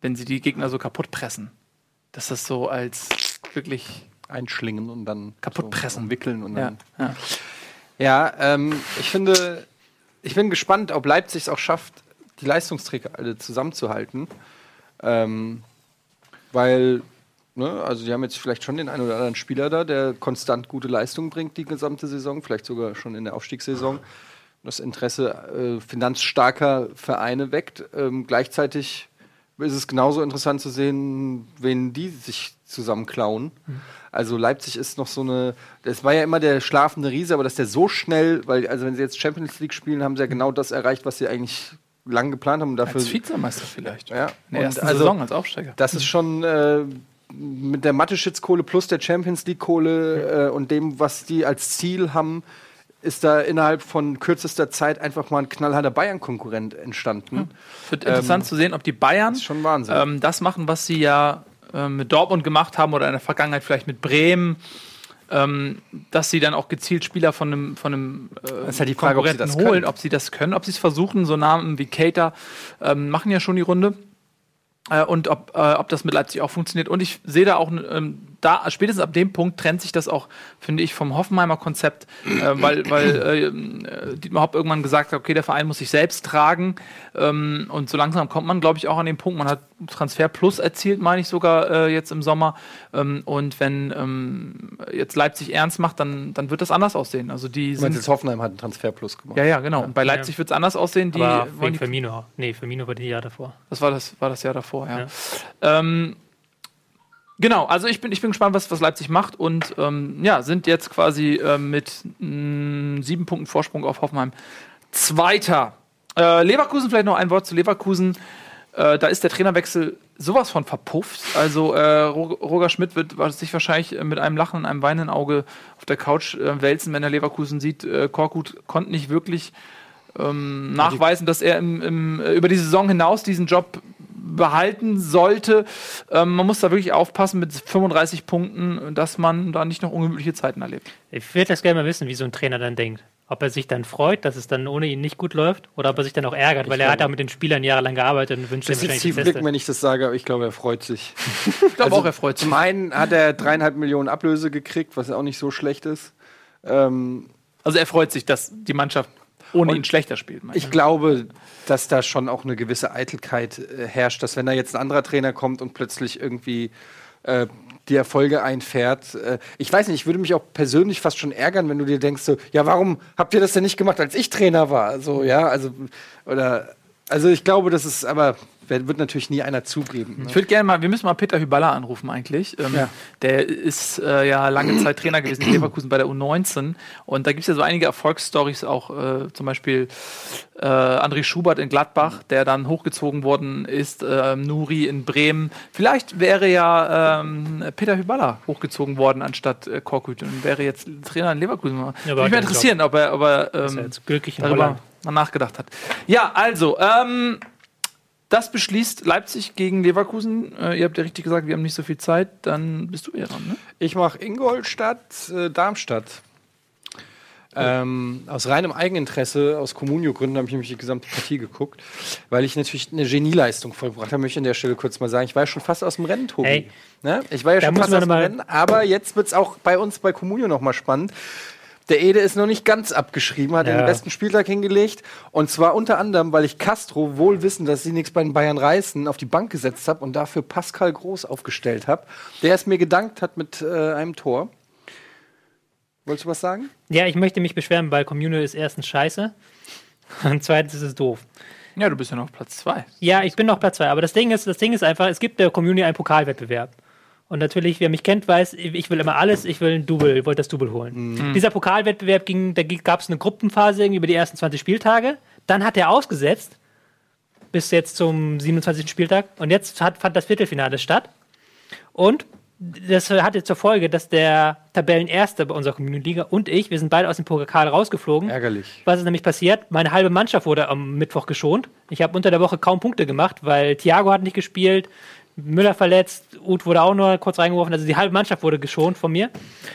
Wenn sie die Gegner so kaputt pressen. Dass das so als wirklich. Einschlingen und dann Kaputt pressen. wickeln und Ja, dann. ja. Ja, ähm, ich finde, ich bin gespannt, ob Leipzig es auch schafft, die Leistungsträger alle zusammenzuhalten. Ähm, weil, ne, also die haben jetzt vielleicht schon den einen oder anderen Spieler da, der konstant gute Leistung bringt die gesamte Saison, vielleicht sogar schon in der Aufstiegssaison. Das Interesse äh, finanzstarker Vereine weckt. Ähm, gleichzeitig ist es genauso interessant zu sehen, wen die sich zusammen klauen. Also Leipzig ist noch so eine, das war ja immer der schlafende Riese, aber dass der so schnell, weil also wenn sie jetzt Champions League spielen, haben sie ja genau das erreicht, was sie eigentlich lang geplant haben. Dafür, Als Vizemeister vielleicht. ja, In der ersten also, Saison als Aufsteiger. das ist schon äh, mit der Mathe-Kohle plus der Champions League-Kohle äh, und dem, was die als Ziel haben, ist da innerhalb von kürzester Zeit einfach mal ein knallharter Bayern-Konkurrent entstanden. Wird interessant zu sehen, ob die Bayern Das schon Wahnsinn. ähm, das machen, was sie ja ähm, mit Dortmund gemacht haben oder in der Vergangenheit vielleicht mit Bremen. Ähm, dass sie dann auch gezielt Spieler von einem, von einem äh, ist halt die Frage, ob sie Konkurrenten das holen, können. ob sie das können, ob sie es versuchen. So Namen wie Cater ähm, machen ja schon die Runde. Äh, und ob, äh, ob das mit Leipzig auch funktioniert. Und ich sehe da auch, ähm, da spätestens ab dem Punkt trennt sich das auch, finde ich, vom Hoffenheimer Konzept, äh, weil, weil äh, Dietmar Hopp irgendwann gesagt hat, okay, der Verein muss sich selbst tragen. Ähm, und so langsam kommt man, glaube ich, auch an den Punkt, man hat Transfer Plus erzielt, meine ich sogar äh, jetzt im Sommer. Ähm, und wenn ähm, jetzt Leipzig ernst macht, dann, dann wird das anders aussehen. Also die Ich meine, sind. jetzt Hoffenheim hat einen Transfer plus gemacht. Ja, ja, genau. Und bei Leipzig wird es anders aussehen. Die Aber wegen die Firmino. Nee, Firmino war die Jahr davor. das war das, war das Jahr davor, ja. Ja. Genau, also ich bin, ich bin gespannt, was, was Leipzig macht und ähm, ja, sind jetzt quasi ähm, mit mh, sieben Punkten Vorsprung auf Hoffenheim Zweiter. Äh, Leverkusen, vielleicht noch ein Wort zu Leverkusen. Äh, da ist der Trainerwechsel sowas von verpufft. Also äh, Ro- Roger Schmidt wird sich wahrscheinlich äh, mit einem Lachen und einem weinenden Auge auf der Couch äh, wälzen, wenn er Leverkusen sieht. Äh, Korkut konnte nicht wirklich ähm, nachweisen, dass er im, im, äh, über die Saison hinaus diesen Job behalten sollte. Ähm, man muss da wirklich aufpassen mit 35 Punkten, dass man da nicht noch ungemütliche Zeiten erlebt. Ich würde das gerne mal wissen, wie so ein Trainer dann denkt. Ob er sich dann freut, dass es dann ohne ihn nicht gut läuft, oder ob er sich dann auch ärgert, weil er hat ja mit den Spielern jahrelang gearbeitet und wünscht ihm Das ist wahrscheinlich das Beste. wenn ich das sage, aber ich glaube, er freut sich. Ich glaube auch, er freut sich. Zum einen hat er dreieinhalb Millionen Ablöse gekriegt, was ja auch nicht so schlecht ist. Ähm, Also er freut sich, dass die Mannschaft ohne Und ihn schlechter spielt. ich glaube, dass da schon auch eine gewisse Eitelkeit äh, herrscht, dass wenn da jetzt ein anderer Trainer kommt und plötzlich irgendwie äh, die Erfolge einfährt. Äh, ich weiß nicht, ich würde mich auch persönlich fast schon ärgern, wenn du dir denkst, so, ja, warum habt ihr das denn nicht gemacht, als ich Trainer war? So, ja, also, oder, also ich glaube, das ist, aber wird natürlich nie einer zugeben. Ne? Ich würde gerne mal, wir müssen mal Peter Hyballa anrufen eigentlich. Ähm, Ja. Der ist äh, ja lange Zeit Trainer gewesen in Leverkusen bei der U19 und da gibt es ja so einige Erfolgsstories auch, äh, zum Beispiel äh, André Schubert in Gladbach, der dann hochgezogen worden ist, äh, Nuri in Bremen. Vielleicht wäre ja ähm, Peter Hyballa hochgezogen worden anstatt äh, Korkut und wäre jetzt Trainer in Leverkusen. Ja, Würde mich er interessieren, ob er, ob er ähm, er jetzt glücklich in darüber Holland. mal nachgedacht hat. Ja, also, ähm, das beschließt Leipzig gegen Leverkusen. Äh, ihr habt ja richtig gesagt, wir haben nicht so viel Zeit. Dann bist du eher dran, ne? Ich mache Ingolstadt, äh, Darmstadt. Ähm, aus reinem Eigeninteresse, aus Kommunio-Gründen, habe ich nämlich die gesamte Partie geguckt, weil ich natürlich eine Genieleistung vollbracht habe. Möchte ich an der Stelle kurz mal sagen, ich war ja schon fast aus dem Rennen, Tobi. Ey. Ne? Ich war ja Da schon fast aus dem Rennen, aber jetzt wird es auch bei uns bei Kommunio noch mal spannend. Der Ede ist noch nicht ganz abgeschrieben, hat Ja. den besten Spieltag hingelegt. Und zwar unter anderem, weil ich Castro, wohl wissen, dass sie nichts bei den Bayern reißen, auf die Bank gesetzt habe und dafür Pascal Groß aufgestellt habe. Der es mir gedankt hat mit äh, einem Tor. Wolltest du was sagen? Ja, ich möchte mich beschweren, weil Communio ist erstens scheiße und zweitens ist es doof. Ja, du bist ja noch auf Platz zwei. Ja, ich bin noch Platz zwei, aber das Ding ist, das Ding ist einfach, es gibt der Community einen Pokalwettbewerb. Und natürlich, wer mich kennt, weiß, ich will immer alles, ich will ein Double, ich wollte das Double holen. Dieser Pokalwettbewerb ging, da gab es eine Gruppenphase irgendwie über die ersten 20 Spieltage. Dann hat er ausgesetzt bis jetzt zum 27. Spieltag. Und jetzt hat, fand das Viertelfinale statt. Und das hatte zur Folge, dass der Tabellenerste bei unserer Community-Liga und ich, wir sind beide aus dem Pokal rausgeflogen. Ärgerlich. Was ist nämlich passiert? Meine halbe Mannschaft wurde am Mittwoch geschont. Ich habe unter der Woche kaum Punkte gemacht, weil Thiago hat nicht gespielt, Müller verletzt, Uth wurde auch nur kurz reingeworfen. Also die halbe Mannschaft wurde geschont von mir.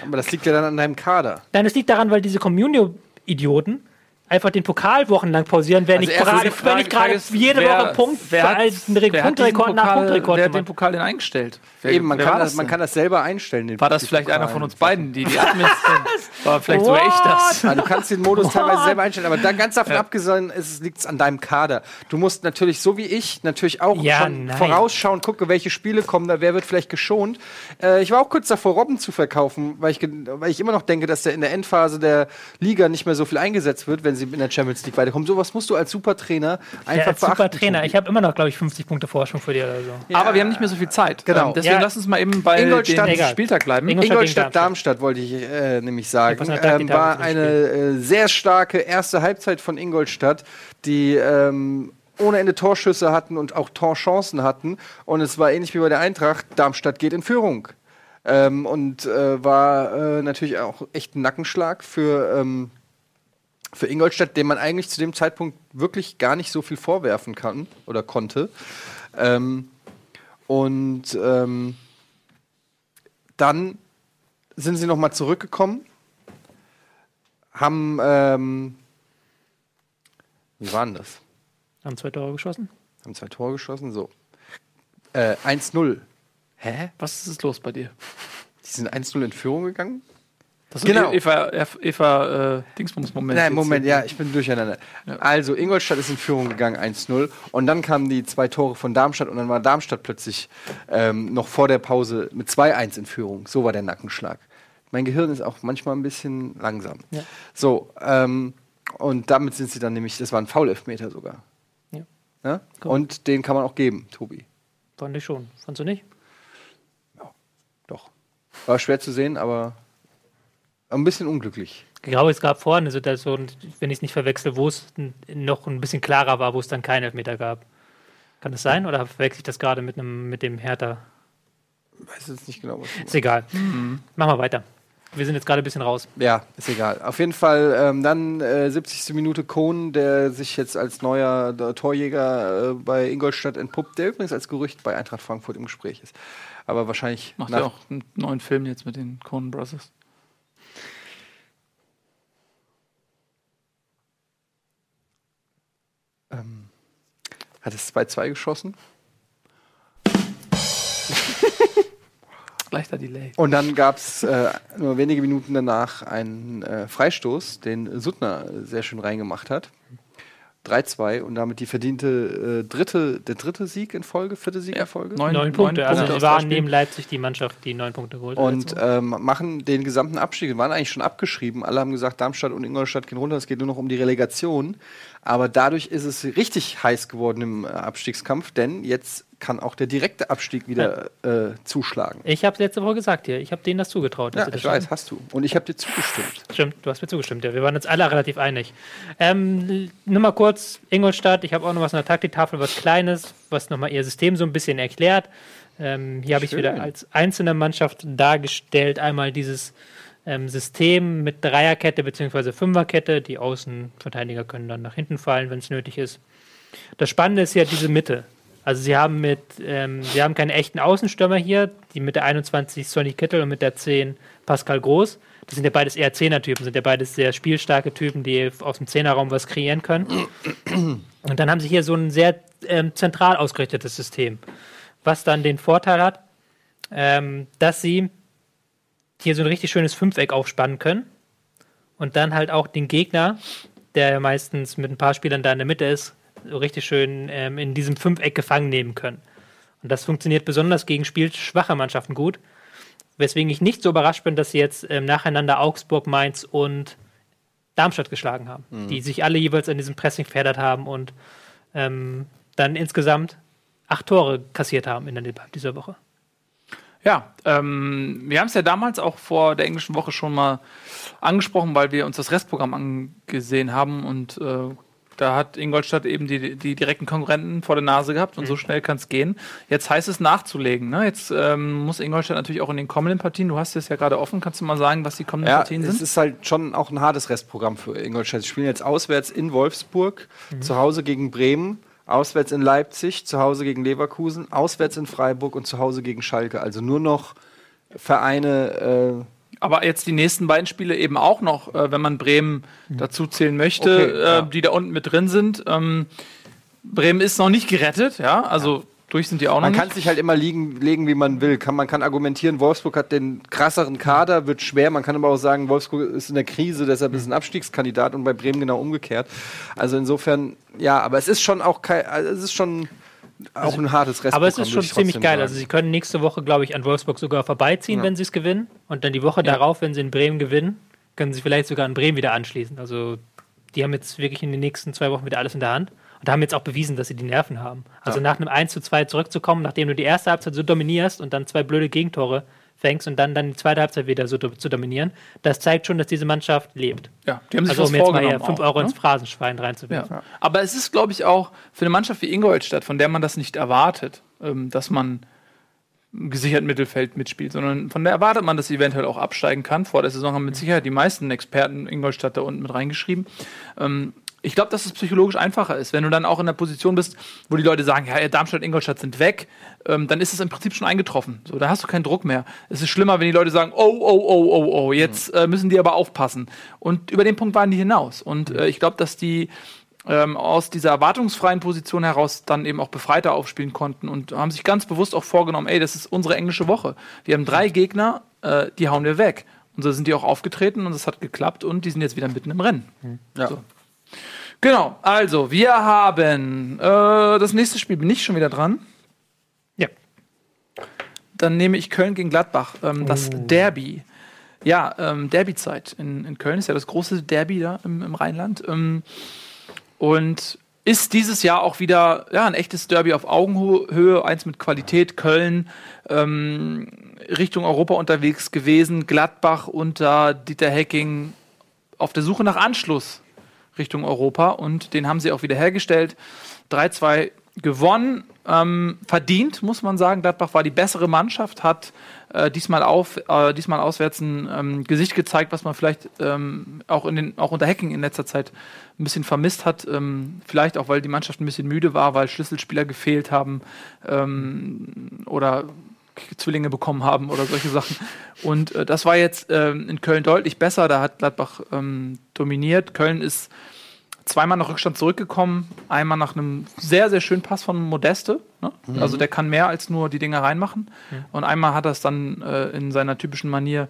Aber das liegt ja dann an deinem Kader. Dann es liegt daran, weil diese Communio-Idioten einfach den Pokal wochenlang pausieren, wenn Also ich gerade, wenn ich jede wer- Woche Punkt wer hat- einen wer Punktrekord nach Pokal- Punktrekord Wer hat den. Pokal denn eingestellt? Wer, Eben, man, kann das, man kann das selber einstellen. den- War das vielleicht einer Pokalen. von uns beiden, die die Admins sind? War vielleicht sogar ich das. Ja, du kannst den Modus teilweise selber einstellen, aber dann ganz davon abgesehen liegt es an deinem Kader. Du musst natürlich, so wie ich, natürlich auch Ja, schon nein. vorausschauen, gucke, welche Spiele kommen da, wer wird vielleicht geschont. Äh, ich war auch kurz davor, Robben zu verkaufen, weil ich, weil ich immer noch denke, dass der in der Endphase der Liga nicht mehr so viel eingesetzt wird, wenn sie in der Champions League weiterkommen. Sowas musst du als Supertrainer Ja, einfach als super beachten. Trainer. Ich habe immer noch, glaube ich, 50 Punkte Vorsprung für dir oder so. Aber wir haben nicht mehr so viel Zeit. Genau. Ähm, deswegen Ja. lass uns mal eben bei Ingolstadt- dem Egal. Spieltag bleiben. Ingolstadt Ingolstadt, gegen Darmstadt wollte ich äh, nämlich sagen. Ähm, war eine äh, sehr starke erste Halbzeit von Ingolstadt, die ähm, ohne Ende Torschüsse hatten und auch Torchancen hatten. Und es war ähnlich wie bei der Eintracht. Darmstadt geht in Führung. Ähm, und äh, war äh, natürlich auch echt ein Nackenschlag für, ähm, für Ingolstadt, dem man eigentlich zu dem Zeitpunkt wirklich gar nicht so viel vorwerfen kann oder konnte. Ähm, und ähm, dann sind sie nochmal zurückgekommen, haben, ähm, wie war denn das? Haben zwei Tore geschossen. Haben zwei Tore geschossen, so. Äh, 1-0. Hä? Was ist los bei dir? Die sind 1-0 in Führung gegangen? Das Genau. Eva, Eva, Eva äh, Dingsbums Moment. Nein, Moment, ja, ich bin durcheinander. Also, Ingolstadt ist in Führung gegangen, 1-0. Und dann kamen die zwei Tore von Darmstadt und dann war Darmstadt plötzlich ähm, noch vor der Pause mit 2-1 in Führung. So war der Nackenschlag. Mein Gehirn ist auch manchmal ein bisschen langsam. Ja. So, ähm, und damit sind sie dann nämlich, das war ein Foul-Elfmeter sogar. Ja. Ja? Cool. Und den kann man auch geben, Tobi. Fand ich schon. Fandst du nicht? Doch. War schwer zu sehen, aber ein bisschen unglücklich. Ich glaube, es gab vorhin eine Situation, wenn ich es nicht verwechsel, wo es n- noch ein bisschen klarer war, wo es dann keinen Elfmeter gab. Kann das sein? Oder verwechsel ich das gerade mit, einem, mit dem Hertha? Weiß jetzt nicht genau, was du Ist egal. Machen wir weiter. Wir sind jetzt gerade ein bisschen raus. Ja, ist egal. Auf jeden Fall ähm, dann äh, 70. Minute Kohn, der sich jetzt als neuer Torjäger äh, bei Ingolstadt entpuppt, der übrigens als Gerücht bei Eintracht Frankfurt im Gespräch ist. Aber wahrscheinlich Macht ja auch einen neuen Film jetzt mit den Coen Brothers. Hat es 2-2 geschossen. Leichter Delay. Und dann gab es äh, nur wenige Minuten danach einen äh, Freistoß, den Suttner sehr schön reingemacht hat. 3-2 und damit die verdiente äh, dritte, der dritte Sieg in Folge, vierte Sieg in Folge. neun, Neun Punkte. Also aus sie waren neben Leipzig die Mannschaft, die neun Punkte geholt hat. Und ähm, machen den gesamten Abstieg. Die waren eigentlich schon abgeschrieben. Alle haben gesagt, Darmstadt und Ingolstadt gehen runter. Es geht nur noch um die Relegation. Aber dadurch ist es richtig heiß geworden im äh, Abstiegskampf, denn jetzt kann auch der direkte Abstieg wieder äh, zuschlagen. ich habe es letzte Woche gesagt hier. Ich habe denen das zugetraut. Ja, ich weiß, hast du. Und ich habe dir zugestimmt. Stimmt, du hast mir zugestimmt. Ja, wir waren uns alle relativ einig. Ähm, nur mal kurz, Ingolstadt, ich habe auch noch was an der Taktiktafel, was Kleines, was nochmal ihr System so ein bisschen erklärt. Ähm, hier habe ich wieder als einzelne Mannschaft dargestellt, einmal dieses ähm, System mit Dreierkette bzw. Fünferkette. Die Außenverteidiger können dann nach hinten fallen, wenn es nötig ist. Das Spannende ist ja diese Mitte. Also sie haben mit, ähm, sie haben keine echten Außenstürmer hier, die mit der 21 Sonny Kittel und mit der 10 Pascal Groß. Das sind ja beides eher Zehner-Typen, sind ja beides sehr spielstarke Typen, die aus dem Zehnerraum was kreieren können. Und dann haben sie hier so ein sehr ähm, zentral ausgerichtetes System, was dann den Vorteil hat, ähm, dass sie hier so ein richtig schönes Fünfeck aufspannen können und dann halt auch den Gegner, der ja meistens mit ein paar Spielern da in der Mitte ist, so richtig schön ähm, in diesem Fünfeck gefangen nehmen können. Und das funktioniert besonders gegen spielschwache Mannschaften gut. Weswegen ich nicht so überrascht bin, dass sie jetzt ähm, nacheinander Augsburg, Mainz und Darmstadt geschlagen haben, die sich alle jeweils an diesem Pressing verheddert haben und ähm, dann insgesamt acht Tore kassiert haben in der dieser Woche. Ja, ähm, wir haben es ja damals auch vor der englischen Woche schon mal angesprochen, weil wir uns das Restprogramm angesehen haben und äh, da hat Ingolstadt eben die, die direkten Konkurrenten vor der Nase gehabt und so schnell kann es gehen. Jetzt heißt es nachzulegen. Ne? Jetzt ähm, muss Ingolstadt natürlich auch in den kommenden Partien, du hast es ja gerade offen, kannst du mal sagen, was die kommenden Ja, Partien es sind? ist halt schon auch ein hartes Restprogramm für Ingolstadt. Sie spielen jetzt auswärts in Wolfsburg, zu Hause gegen Bremen, auswärts in Leipzig, zu Hause gegen Leverkusen, auswärts in Freiburg und zu Hause gegen Schalke. Also nur noch Vereine, Aber jetzt die nächsten beiden Spiele eben auch noch, äh, wenn man Bremen dazu zählen möchte, Okay, ja. äh, die da unten mit drin sind. Ähm, Bremen ist noch nicht gerettet, ja, also durch sind die auch noch Man nicht. kann sich halt immer liegen, legen, wie man will. Kann, man kann argumentieren, Wolfsburg hat den krasseren Kader, wird schwer. Man kann aber auch sagen, Wolfsburg ist in der Krise, deshalb ist ein Abstiegskandidat und bei Bremen genau umgekehrt. Also insofern, ja, aber es ist schon auch kein, also es ist schon auch ein hartes Rest. Aber es ist schon ziemlich geil. Also sie können nächste Woche, glaube ich, an Wolfsburg sogar vorbeiziehen, wenn sie es gewinnen. Und dann die Woche darauf, wenn sie in Bremen gewinnen, können sie vielleicht sogar in Bremen wieder anschließen. Also die haben jetzt wirklich in den nächsten zwei Wochen wieder alles in der Hand. Und haben jetzt auch bewiesen, dass sie die Nerven haben. Also nach einem 1 zu 2 zurückzukommen, nachdem du die erste Halbzeit so dominierst und dann zwei blöde Gegentore fängst und dann, dann die zweite Halbzeit wieder so zu dominieren, das zeigt schon, dass diese Mannschaft lebt. ja, die haben sich Also was um jetzt mal hier vorgenommen 5 auch, Euro ne? ins Phrasenschwein reinzuwerfen. Ja. Aber es ist, glaube ich, auch für eine Mannschaft wie Ingolstadt, von der man das nicht erwartet, ähm, dass man im gesicherten Mittelfeld mitspielt, sondern von der erwartet man, dass sie eventuell auch absteigen kann. Vor der Saison haben mit Sicherheit die meisten Experten Ingolstadt da unten mit reingeschrieben. Ähm, ich glaube, dass es psychologisch einfacher ist, wenn du dann auch in der Position bist, wo die Leute sagen, ja, Darmstadt und Ingolstadt sind weg, ähm, dann ist es im Prinzip schon eingetroffen. So, da hast du keinen Druck mehr. Es ist schlimmer, wenn die Leute sagen, oh, oh, oh, oh, oh, jetzt äh, müssen die aber aufpassen. Und über den Punkt waren die hinaus. Und äh, ich glaube, dass die ähm, aus dieser erwartungsfreien Position heraus dann eben auch befreiter aufspielen konnten und haben sich ganz bewusst auch vorgenommen, ey, das ist unsere englische Woche. Wir haben drei Gegner, äh, die hauen wir weg. Und so sind die auch aufgetreten und es hat geklappt und die sind jetzt wieder mitten im Rennen. Ja. So. Genau, also wir haben äh, das nächste Spiel, bin ich schon wieder dran. Ja. Dann nehme ich Köln gegen Gladbach, ähm, das Derby. Ja, ähm, Derby-Zeit in, in Köln ist ja das große Derby da im, im Rheinland. Ähm, und ist dieses Jahr auch wieder ja, ein echtes Derby auf Augenhöhe, eins mit Qualität. Köln ähm, Richtung Europa unterwegs gewesen, Gladbach unter Dieter Hecking auf der Suche nach Anschluss Richtung Europa und den haben sie auch wieder hergestellt. 3-2 gewonnen, ähm, verdient, muss man sagen. Gladbach war die bessere Mannschaft, hat äh, diesmal, auf, äh, diesmal auswärts ein ähm, Gesicht gezeigt, was man vielleicht ähm, auch, in den, auch unter Hacking in letzter Zeit ein bisschen vermisst hat. Ähm, vielleicht auch, weil die Mannschaft ein bisschen müde war, weil Schlüsselspieler gefehlt haben ähm, oder Zwillinge bekommen haben oder solche Sachen. Und äh, das war jetzt ähm, in Köln deutlich besser. Da hat Gladbach ähm, dominiert. Köln ist zweimal nach Rückstand zurückgekommen. Einmal nach einem sehr, sehr schönen Pass von Modeste. Ne? Also der kann mehr als nur die Dinger reinmachen. Und einmal hat er es dann äh, in seiner typischen Manier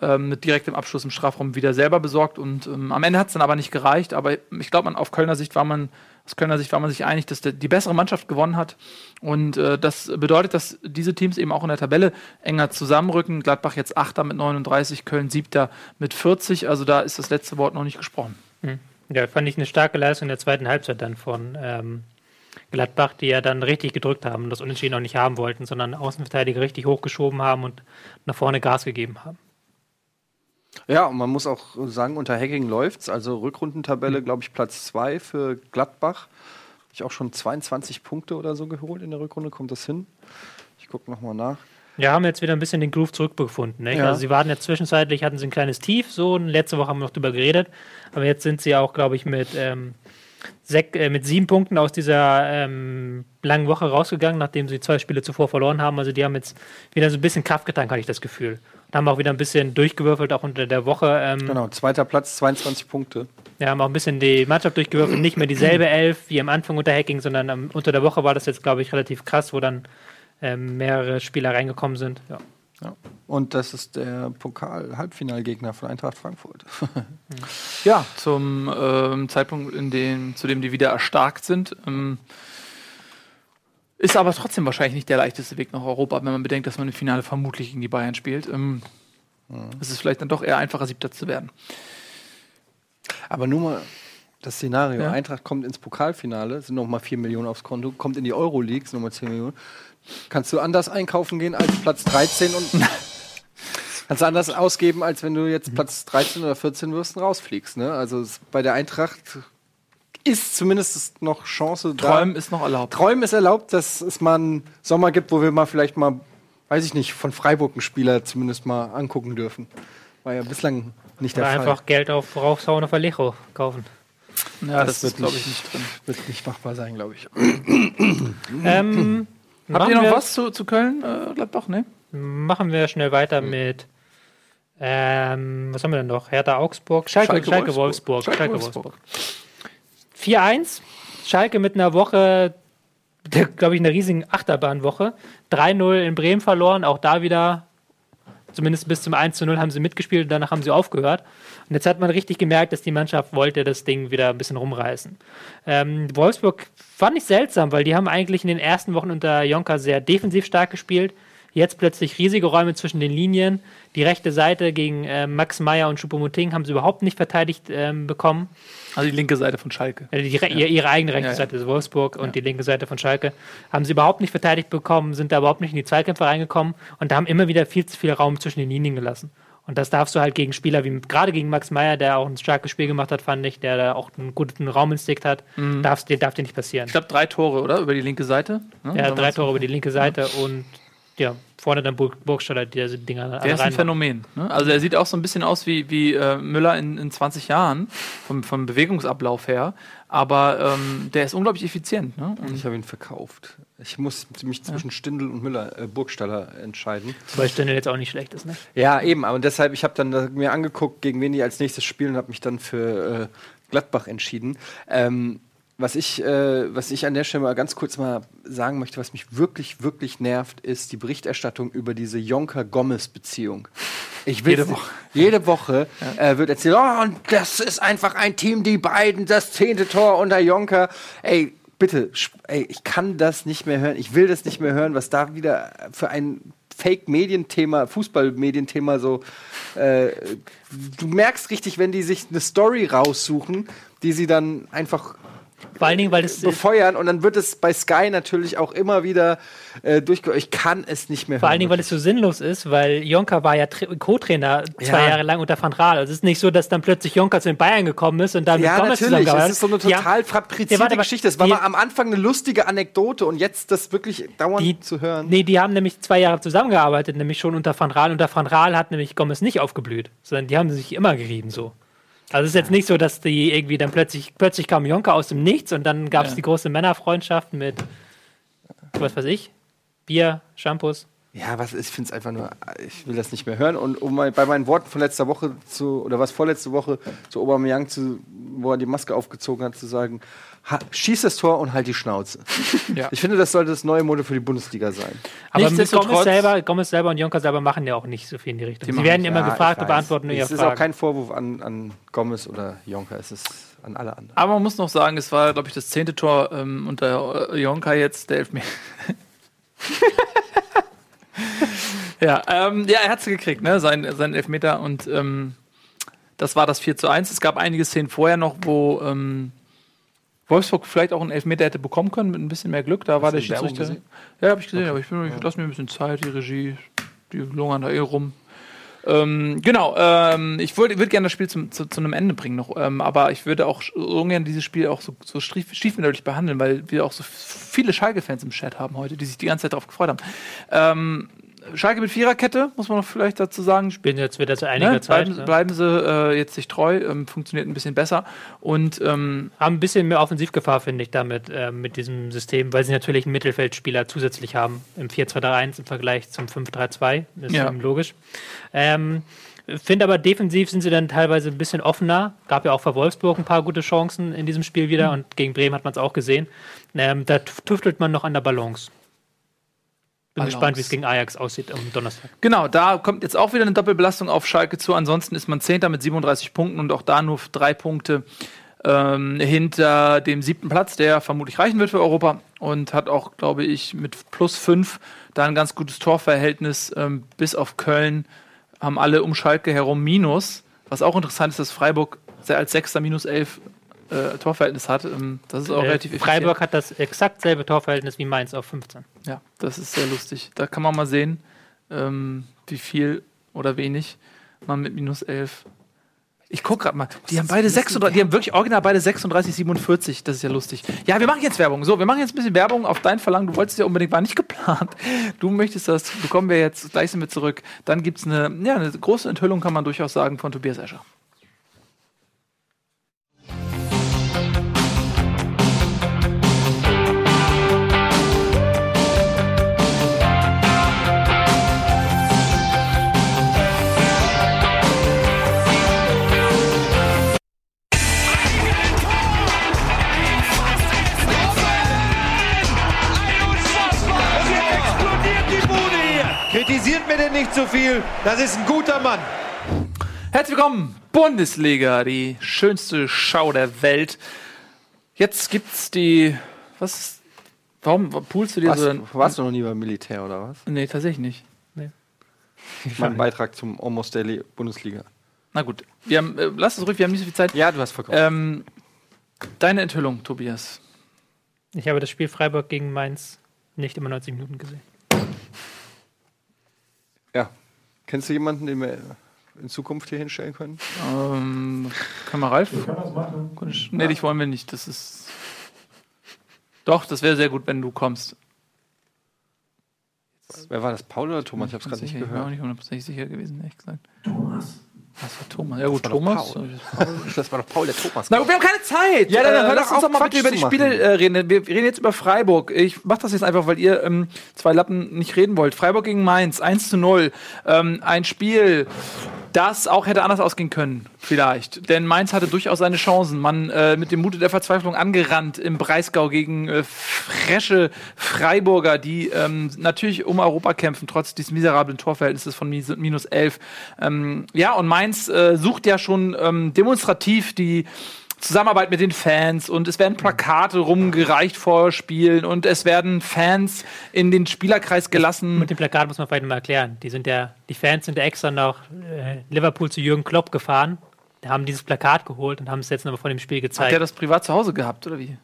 ähm, mit direktem Abschluss im Strafraum wieder selber besorgt. Und ähm, am Ende hat es dann aber nicht gereicht. Aber ich glaube, man- auf Kölner Sicht war man aus Kölner Sicht war man sich einig, dass der, die bessere Mannschaft gewonnen hat. Und äh, das bedeutet, dass diese Teams eben auch in der Tabelle enger zusammenrücken. Gladbach jetzt Achter mit 39, Köln Siebter mit 40. Also da ist das letzte Wort noch nicht gesprochen. Ja, fand ich eine starke Leistung in der zweiten Halbzeit dann von ähm, Gladbach, die ja dann richtig gedrückt haben und das Unentschieden auch nicht haben wollten, sondern Außenverteidiger richtig hochgeschoben haben und nach vorne Gas gegeben haben. Ja, und man muss auch sagen, unter Hacking läuft's. Also Rückrundentabelle, glaube ich, Platz 2 für Gladbach. Hab Ich auch schon 22 Punkte oder so geholt in der Rückrunde. Kommt das hin? Ich gucke nochmal nach. Ja, haben jetzt wieder ein bisschen den Groove zurückgefunden. Nicht? Ja. Also sie waren jetzt zwischenzeitlich, hatten sie ein kleines Tief, so, und letzte Woche haben wir noch drüber geredet, aber jetzt sind sie auch, glaube ich, mit, ähm, äh, mit sieben Punkten aus dieser ähm, langen Woche rausgegangen, nachdem sie zwei Spiele zuvor verloren haben. Also die haben jetzt wieder so ein bisschen Kraft getankt, hatte ich das Gefühl. Und haben auch wieder ein bisschen durchgewürfelt, auch unter der Woche. Ähm, Genau, zweiter Platz, 22 Punkte. Wir haben auch ein bisschen die Mannschaft durchgewürfelt, nicht mehr dieselbe Elf wie am Anfang unter Hacking, sondern am, unter der Woche war das jetzt, glaube ich, relativ krass, wo dann ähm, mehrere Spieler reingekommen sind. Ja. Und das ist der Pokal-Halbfinalgegner von Eintracht Frankfurt. Ja, zum ähm, Zeitpunkt, in dem, zu dem die wieder erstarkt sind. Ähm, ist aber trotzdem wahrscheinlich nicht der leichteste Weg nach Europa, wenn man bedenkt, dass man im Finale vermutlich gegen die Bayern spielt. Ähm, Es ist vielleicht dann doch eher einfacher, Siebter zu werden. Aber nur mal das Szenario: Ja. Eintracht kommt ins Pokalfinale, sind noch mal 4 Millionen aufs Konto, kommt in die Euroleague, sind noch mal 10 Millionen. Kannst du anders einkaufen gehen als Platz 13 und. Kannst du anders ausgeben, als wenn du jetzt Platz 13 oder 14 wirst und rausfliegst. Ne? Also bei der Eintracht ist zumindest noch Chance da. Träumen ist noch erlaubt. Träumen ist erlaubt, dass es mal einen Sommer gibt, wo wir mal vielleicht mal, weiß ich nicht, von Freiburg einen Spieler zumindest mal angucken dürfen. War ja bislang nicht der Oder Fall. einfach Geld auf raushauen auf Alejo kaufen. Ja, Das das, wird glaube nicht- ich, nicht drin. Wird nicht machbar sein, glaube ich. Ähm, Habt machen ihr noch was zu, zu Köln, äh, Gladbach? Ne? Machen wir schnell weiter mit Ähm, was haben wir denn noch? Hertha Augsburg, Schalke, Schalke Schalke, Wolfsburg. Wolfsburg. Schalke. Wolfsburg. 4-1. Schalke mit einer Woche, glaube ich, einer riesigen Achterbahnwoche. 3-0 in Bremen verloren, auch da wieder, zumindest bis zum 1-0 haben sie mitgespielt und danach haben sie aufgehört. Und jetzt hat man richtig gemerkt, dass die Mannschaft wollte das Ding wieder ein bisschen rumreißen. Ähm, Wolfsburg fand ich seltsam, weil die haben eigentlich in den ersten Wochen unter Jonka sehr defensiv stark gespielt. Jetzt plötzlich riesige Räume zwischen den Linien. Die rechte Seite gegen äh, Max Meyer und Choupo-Moting haben sie überhaupt nicht verteidigt ähm, bekommen. Also die linke Seite von Schalke. Also die, ihre, ihre eigene rechte Ja, ja. Seite ist Wolfsburg und die linke Seite von Schalke haben sie überhaupt nicht verteidigt bekommen, sind da überhaupt nicht in die Zweikämpfe reingekommen und da haben immer wieder viel zu viel Raum zwischen den Linien gelassen. Und das darfst du halt gegen Spieler wie gerade gegen Max Meyer, der auch ein starkes Spiel gemacht hat, fand ich, der da auch einen guten Rauminstinkt hat, darfst, dir- darf dir nicht passieren. Ich glaube, drei Tore, oder? Über die linke Seite. Ne? Ja, drei Tore über die linke Seite und ja, vorne dann Burg, Burgstaller, die diese Dinger alle Der ist ein. Phänomen. Ne? Also er sieht auch so ein bisschen aus wie, wie äh, Müller in, in 20 Jahren, vom, vom Bewegungsablauf her. Aber ähm, der ist unglaublich effizient. Ne? Und Ich habe ihn verkauft. Ich muss mich zwischen Stindl und Müller, äh, Burgstaller entscheiden. Weil Stindl jetzt auch nicht schlecht ist, ne? Ja, eben, aber deshalb, ich habe dann da mir angeguckt, gegen wen die als nächstes spielen und habe mich dann für äh, Gladbach entschieden. Ähm, was ich, äh, was ich an der Stelle mal ganz kurz mal sagen möchte, was mich wirklich, wirklich nervt, ist die Berichterstattung über diese Jonker-Gomez-Beziehung. Ich will Jede Woche. Jede Woche äh, wird erzählt, oh, und das ist einfach ein Team, die beiden, das zehnte Tor unter Jonker. Ey, bitte, ey, ich kann das nicht mehr hören. Ich will das nicht mehr hören, was da wieder für ein Fake-Medienthema, Fußball-Medienthema so. Äh, du merkst richtig, wenn die sich eine Story raussuchen, die sie dann einfach Vor allen Dingen, weil das befeuern und dann wird es bei Sky natürlich auch immer wieder äh, durchge... Ich kann es nicht mehr Vor hören. allen Dingen, weil es so sinnlos ist, weil Jonka war ja Tra- Co-Trainer zwei Ja. Jahre lang unter Van Raal. Also es ist nicht so, dass dann plötzlich Jonka zu den Bayern gekommen ist und dann ja, mit natürlich. Es ist so eine total Ja, fabrizierte warte, aber Geschichte. Es war mal am Anfang eine lustige Anekdote und jetzt das wirklich dauernd Die- zu hören. Nee, die haben nämlich zwei Jahre zusammengearbeitet, nämlich schon unter Van Raal. Unter Van Raal hat nämlich Gomez nicht aufgeblüht, sondern die haben sich immer gerieben so. Also es ist jetzt nicht so, dass die irgendwie dann plötzlich, plötzlich kam Jonka aus dem Nichts und dann gab es Ja. die große Männerfreundschaft mit, was weiß ich, Bier, Shampoos. Ja, was ich finde es einfach nur, ich will das nicht mehr hören. Und um mal bei meinen Worten von letzter Woche zu, oder was vorletzte Woche zu Aubameyang zu, wo er die Maske aufgezogen hat, zu sagen, ha, schieß das Tor und halt die Schnauze. Ja. Ich finde, das sollte das neue Motto für die Bundesliga sein. Aber Gomez selber, Gomez selber und Jonka selber machen ja auch nicht so viel in die Richtung. Die Sie werden immer Ja, gefragt beantworten nur ihre Es ist Fragen. auch kein Vorwurf an, an Gomez oder Jonker, es ist an alle anderen. Aber man muss noch sagen, es war, glaube ich, das zehnte Tor ähm, unter Jonka jetzt, der Elfmeter. ja, ähm, ja, er hat es gekriegt, ne? Sein, sein Elfmeter und ähm, das war das 4 zu 1. Es gab einige Szenen vorher noch, wo ähm, Wolfsburg vielleicht auch einen Elfmeter hätte bekommen können mit ein bisschen mehr Glück. Da war der Schiedsrichter. Ja, habe ich gesehen, aber ich, bin- ich lasse mir ein bisschen Zeit, die Regie, die lungern da eh rum. Ähm, genau, ähm, ich würde würd gerne das Spiel zum, zu, zu einem Ende bringen noch, ähm, aber ich würde auch ungern dieses Spiel auch so, so stief, stiefmütterlich behandeln, weil wir auch so viele Schalke-Fans im Chat haben heute, die sich die ganze Zeit darauf gefreut haben. Schalke mit Viererkette, muss man noch vielleicht dazu sagen. Spielen jetzt wieder zu einiger Ne? Zeit. Bleiben, ne? bleiben sie äh, jetzt sich treu, ähm, funktioniert ein bisschen besser. Und ähm, haben ein bisschen mehr Offensivgefahr, finde ich, damit, äh, mit diesem System, weil sie natürlich einen Mittelfeldspieler zusätzlich haben im 4-2-3-1 im Vergleich zum 5-3-2. Das ist Ja. logisch. Ähm, finde aber defensiv sind sie dann teilweise ein bisschen offener. Gab ja auch für Wolfsburg ein paar gute Chancen in diesem Spiel wieder Mhm. und gegen Bremen hat man es auch gesehen. Ähm, da tüftelt man noch an der Balance. Bin Balance. gespannt, wie es gegen Ajax aussieht am Donnerstag. Genau, da kommt jetzt auch wieder eine Doppelbelastung auf Schalke zu. Ansonsten ist man Zehnter mit 37 Punkten und auch da nur drei Punkte ähm, hinter dem siebten Platz, der vermutlich reichen wird für Europa und hat auch, glaube ich, mit plus fünf da ein ganz gutes Torverhältnis. Ähm, bis auf Köln haben alle um Schalke herum Minus. Was auch interessant ist, dass Freiburg sehr als Sechster minus elf äh, Torverhältnis hat. Ähm, das ist auch Äh, relativ Freiburg hat das exakt selbe Torverhältnis wie Mainz auf 15. ja, das ist sehr lustig. Da kann man mal sehen, ähm, wie viel oder wenig man mit minus 11. Ich guck gerade mal. Die haben beide 36, die haben wirklich original beide 36, 47. Das ist ja lustig. Ja, wir machen jetzt Werbung. So, wir machen jetzt ein bisschen Werbung auf dein Verlangen. Du wolltest ja unbedingt, war nicht geplant. Du möchtest das, bekommen wir jetzt, gleich sind wir zurück. Dann gibt es eine, ja, eine große Enthüllung, kann man durchaus sagen, von Tobias Escher. Kritisiert mir denn nicht zu viel. Das ist ein guter Mann. Herzlich willkommen, Bundesliga, die schönste Schau der Welt. Jetzt gibt's die. Was? Warum poolst du dir Warst, so? warst du noch nie beim Militär oder was? Nee, tatsächlich nicht. Mein Beitrag zum Almost Daily Bundesliga. Na gut, wir haben, äh, lass es ruhig, wir haben nicht so viel Zeit. Ja, du hast vollkommen. Ähm, deine Enthüllung, Tobias. Ich habe das Spiel Freiburg gegen Mainz nicht immer 90 Minuten gesehen. Ja. Kennst du jemanden, den wir in Zukunft hier hinstellen können? Ähm, können wir Ralf? Kann das machen? Nee, dich wollen wir nicht. Das ist. Doch, das wäre sehr gut, wenn du kommst. Wer war das? Paul oder Thomas? Ich hab's gerade nicht Sicher, Ich bin auch gehört. nicht hundertprozentig sicher gewesen, ehrlich gesagt. Thomas. Was war Thomas? Ja, gut, doch Thomas. Paul. Das war doch Paul, der Thomas. Na gut, wir haben keine Zeit. Ja, dann hör lass uns doch mal bitte über die Spiele äh, reden. Wir reden jetzt über Freiburg. Ich mach das jetzt einfach, weil ihr ähm, zwei Lappen nicht reden wollt. Freiburg gegen Mainz, 1 zu 0. Ähm, ein Spiel, das auch hätte anders ausgehen können, vielleicht. Denn Mainz hatte durchaus seine Chancen. Man äh, mit dem Mute der Verzweiflung angerannt im Breisgau gegen äh, frische Freiburger, die ähm, natürlich um Europa kämpfen, trotz dieses miserablen Torverhältnisses von minus 11. Ähm, ja, und Mainz äh, sucht ja schon ähm, demonstrativ die Zusammenarbeit mit den Fans und es werden Plakate rumgereicht vor Spielen und es werden Fans in den Spielerkreis gelassen. Mit dem Plakat muss man vielleicht mal erklären. Die sind ja, die Fans sind ja extra nach äh, Liverpool zu Jürgen Klopp gefahren, haben dieses Plakat geholt und haben es jetzt nochmal vor dem Spiel Hat gezeigt. der das privat zu Hause gehabt oder wie?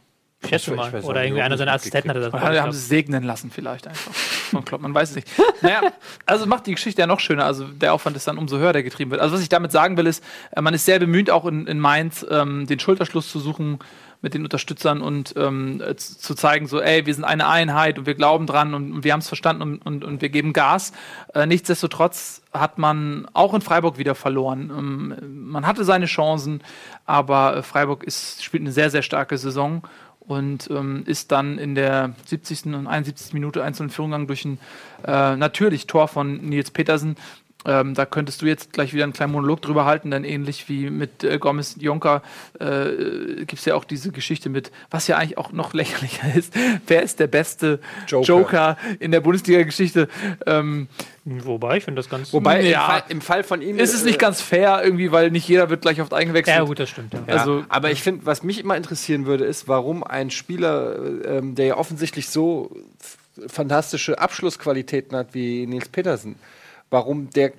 Ich schätze Ich mal. Oder irgendwie einer seiner Assistenten hat das. Oder haben sie es segnen lassen vielleicht einfach. Von Klopp, man weiß es nicht. Naja, also macht die Geschichte ja noch schöner. Also der Aufwand ist dann umso höher, der getrieben wird. Also was ich damit sagen will, ist, äh, man ist sehr bemüht, auch in, in Mainz ähm, den Schulterschluss zu suchen mit den Unterstützern und ähm, äh, zu zeigen, so, ey, wir sind eine Einheit und wir glauben dran und, und wir haben es verstanden und, und, und wir geben Gas. Äh, nichtsdestotrotz hat man auch in Freiburg wieder verloren. Ähm, man hatte seine Chancen, aber äh, Freiburg ist, spielt eine sehr, sehr starke Saison und ähm, ist dann in der 70. und 71. Minute einzeln in Führung gegangen durch ein äh, natürlich Tor von Nils Petersen. Ähm, da könntest du jetzt gleich wieder einen kleinen Monolog drüber halten, denn ähnlich wie mit äh, Gomez Jonker äh, gibt es ja auch diese Geschichte mit, was ja eigentlich auch noch lächerlicher ist, wer ist der beste Joker, Joker. in der Bundesliga-Geschichte? Ähm, Wobei, ich finde das ganz. Wobei Ja. im, Fall, im Fall von ihm ist es nicht äh, ganz fair irgendwie, weil nicht jeder wird gleich oft eingewechselt. Ja, gut, das stimmt. Ja. Ja, Also- aber ich finde, was mich immer interessieren würde, ist, warum ein Spieler, ähm, der ja offensichtlich so fantastische Abschlussqualitäten hat wie Nils Petersen, warum der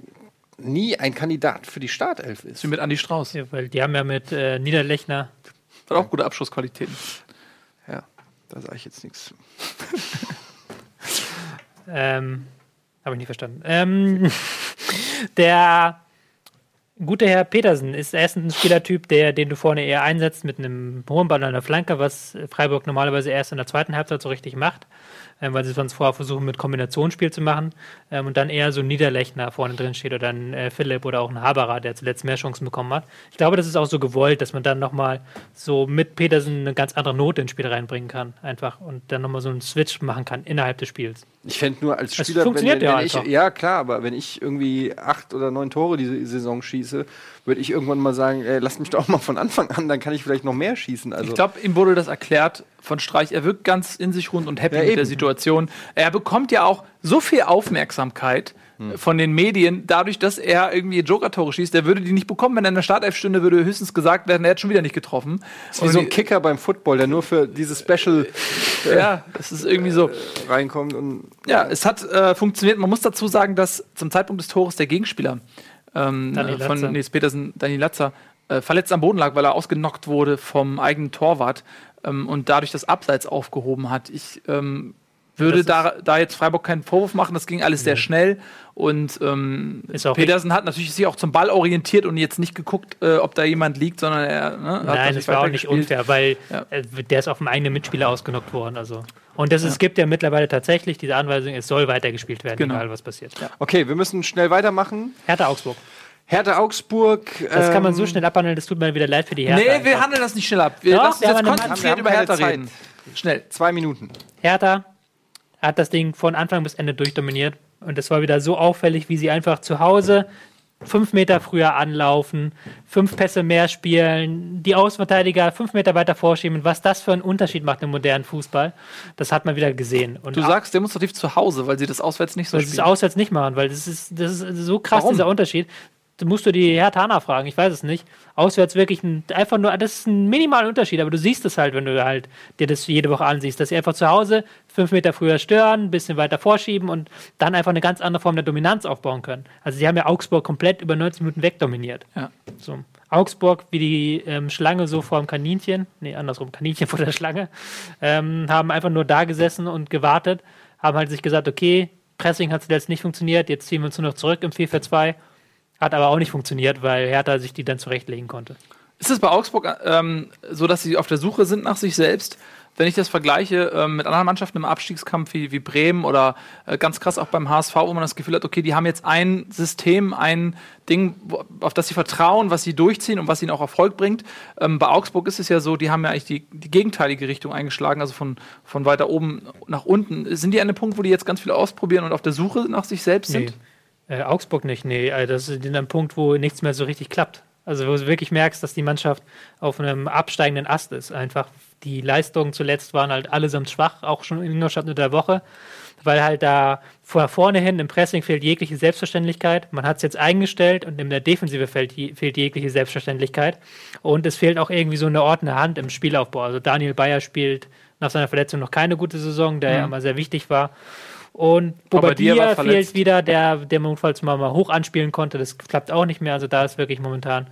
nie ein Kandidat für die Startelf ist. Wie mit Andi Strauß. Ja, weil die haben ja mit äh, Niederlechner Hat auch gute Abschlussqualitäten. Ja, da sage ich jetzt nichts. Ähm, Habe ich nicht verstanden. Ähm, der gute Herr Petersen ist erst ein Spielertyp, der, den du vorne eher einsetzt mit einem hohen Ball an der Flanke, was Freiburg normalerweise erst in der zweiten Halbzeit so richtig macht, ähm, weil sie sonst vorher versuchen, mit Kombinationsspiel zu machen ähm, und dann eher so ein Niederlechner vorne drin steht oder ein äh, Philipp oder auch ein Haberer, der zuletzt mehr Chancen bekommen hat. Ich glaube, das ist auch so gewollt, dass man dann nochmal so mit Petersen eine ganz andere Note ins Spiel reinbringen kann, einfach und dann nochmal so einen Switch machen kann innerhalb des Spiels. Ich fände nur als Spieler, wenn, funktioniert wenn, ja wenn ich, ja klar, aber wenn ich irgendwie acht oder neun Tore diese Saison schieße, würde ich irgendwann mal sagen, ey, lasst mich doch mal von Anfang an, dann kann ich vielleicht noch mehr schießen. Also Ich glaube, ihm wurde das erklärt von Streich. Er wirkt ganz in sich rund und happy Ja, mit der. Situation. Er bekommt ja auch so viel Aufmerksamkeit Hm. äh, von den Medien, dadurch, dass er irgendwie Joker-Tore schießt. Er würde die nicht bekommen, wenn er in der Startelf stünde, würde höchstens gesagt werden, er hat schon wieder nicht getroffen. wie so ein Kicker beim Football, der nur für dieses Special Ja, das ist irgendwie so. reinkommt und Ja, es hat äh, funktioniert. Man muss dazu sagen, dass zum Zeitpunkt des Tores der Gegenspieler ähm, äh, von. Nils Petersen, Dani Latzer, äh, verletzt am Boden lag, weil er ausgenockt wurde vom eigenen Torwart ähm, und dadurch das Abseits aufgehoben hat. Ich ähm, würde da, da jetzt Freiburg keinen Vorwurf machen, das ging alles sehr schnell und ähm, Petersen hat natürlich sich auch zum Ball orientiert und jetzt nicht geguckt, äh, ob da jemand liegt, sondern er ne, hat Nein, das war auch nicht unfair, weil Ja. äh, der ist auf dem eigenen Mitspieler ausgenockt worden. Also. Und das, es gibt ja mittlerweile tatsächlich diese Anweisung, es soll weitergespielt werden, Genau. egal was passiert. Okay, wir müssen schnell weitermachen. Hertha Augsburg. Hertha Augsburg. Das kann man so ähm, schnell abhandeln, das tut mir wieder leid für die Hertha. Nee, wir einfach. handeln das nicht schnell ab. Wir Doch, lassen uns wir jetzt konzentriert wir über Hertha Zeit. reden. Schnell. Zwei Minuten. Hertha hat das Ding von Anfang bis Ende durchdominiert. Und das war wieder so auffällig, wie sie einfach zu Hause fünf Meter früher anlaufen, fünf Pässe mehr spielen, die Außenverteidiger fünf Meter weiter vorschieben. Was das für einen Unterschied macht im modernen Fußball, das hat man wieder gesehen. Und Du sagst demonstrativ zu Hause, weil sie das auswärts nicht so weil sie es spielen. auswärts nicht machen, weil das ist, das ist so krass, Warum? dieser Unterschied. Musst du die Herr Tana fragen, ich weiß es nicht. Auswärts wirklich ein, einfach nur, das ist ein minimaler Unterschied, aber du siehst es halt, wenn du halt dir das jede Woche ansiehst, dass sie einfach zu Hause fünf Meter früher stören, ein bisschen weiter vorschieben und dann einfach eine ganz andere Form der Dominanz aufbauen können. Also sie haben ja Augsburg komplett über 90 Minuten wegdominiert. Ja. So. Augsburg wie die ähm, Schlange so vor dem Kaninchen, nee, andersrum, Kaninchen vor der Schlange, ähm, haben einfach nur da gesessen und gewartet, haben halt sich gesagt, okay, Pressing hat zuletzt nicht funktioniert, jetzt ziehen wir uns nur noch zurück im 4-4-2. Hat aber auch nicht funktioniert, weil Hertha sich die dann zurechtlegen konnte. Ist es bei Augsburg ähm, so, dass sie auf der Suche sind nach sich selbst? Wenn ich das vergleiche ähm, mit anderen Mannschaften im Abstiegskampf wie, wie Bremen oder äh, ganz krass auch beim HSV, wo man das Gefühl hat, okay, die haben jetzt ein System, ein Ding, wo, auf das sie vertrauen, was sie durchziehen und was ihnen auch Erfolg bringt. Ähm, bei Augsburg ist es ja so, die haben ja eigentlich die, die gegenteilige Richtung eingeschlagen, also von, von weiter oben nach unten. Sind die an dem Punkt, wo die jetzt ganz viel ausprobieren und auf der Suche nach sich selbst sind? Äh, Augsburg nicht, nee. äh, Das ist in einem Punkt, wo nichts mehr so richtig klappt. Also wo du wirklich merkst, dass die Mannschaft auf einem absteigenden Ast ist. Einfach die Leistungen zuletzt waren halt allesamt schwach, auch schon in Ingolstadt unter der Woche, weil halt da vor vorne hin im Pressing fehlt jegliche Selbstverständlichkeit. Man hat es jetzt eingestellt und in der Defensive fehlt, fehlt jegliche Selbstverständlichkeit. Und es fehlt auch irgendwie so eine ordnende Hand im Spielaufbau. Also Daniel Bayer spielt nach seiner Verletzung noch keine gute Saison, der ja immer sehr wichtig war. Und Bobadilla fehlt wieder, der, der notfalls mal, mal hoch anspielen konnte. Das klappt auch nicht mehr. Also da ist wirklich momentan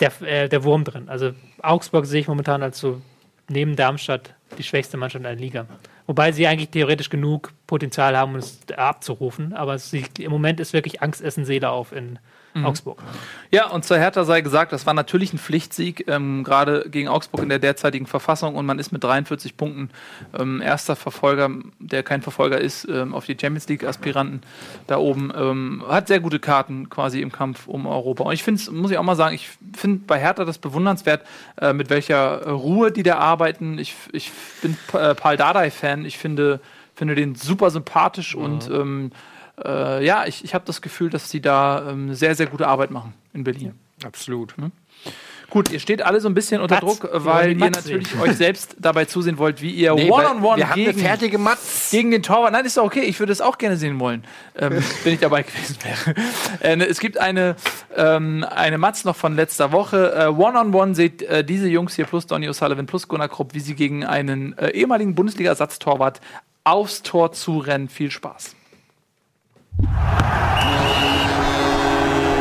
der, äh, der Wurm drin. Also Augsburg sehe ich momentan als so neben Darmstadt die schwächste Mannschaft in der Liga. Wobei sie eigentlich theoretisch genug Potenzial haben, um es abzurufen. Aber sie, im Moment ist wirklich Angst essen Seele auf in Mhm. Augsburg. Ja, und zur Hertha sei gesagt, das war natürlich ein Pflichtsieg, ähm, gerade gegen Augsburg in der derzeitigen Verfassung und man ist mit 43 Punkten ähm, erster Verfolger, der kein Verfolger ist, ähm, auf die Champions League-Aspiranten da oben. Ähm, hat sehr gute Karten quasi im Kampf um Europa. Und ich finde es, muss ich auch mal sagen, ich finde bei Hertha das bewundernswert, äh, mit welcher Ruhe die da arbeiten. Ich, ich bin äh, Paul Dardai-Fan, ich finde, finde den super sympathisch und ähm, äh, ja, ich, ich habe das Gefühl, dass sie da ähm, sehr, sehr gute Arbeit machen in Berlin. Absolut. Gut, ihr steht alle so ein bisschen unter. Druck, weil ihr natürlich euch selbst dabei zusehen wollt, wie ihr Nee, One-on-One wir haben eine gegen, fertige Matz. gegen den Torwart. Nein, ist doch okay. Ich würde es auch gerne sehen wollen, ähm, wenn ich dabei gewesen wäre. Äh, ne, es gibt eine, ähm, eine Matz noch von letzter Woche. Äh, One-on-One seht äh, diese Jungs hier plus Donny O'Sullivan plus Gunnar Krupp, wie sie gegen einen äh, ehemaligen Bundesliga-Ersatztorwart aufs Tor zurennen. Viel Spaß.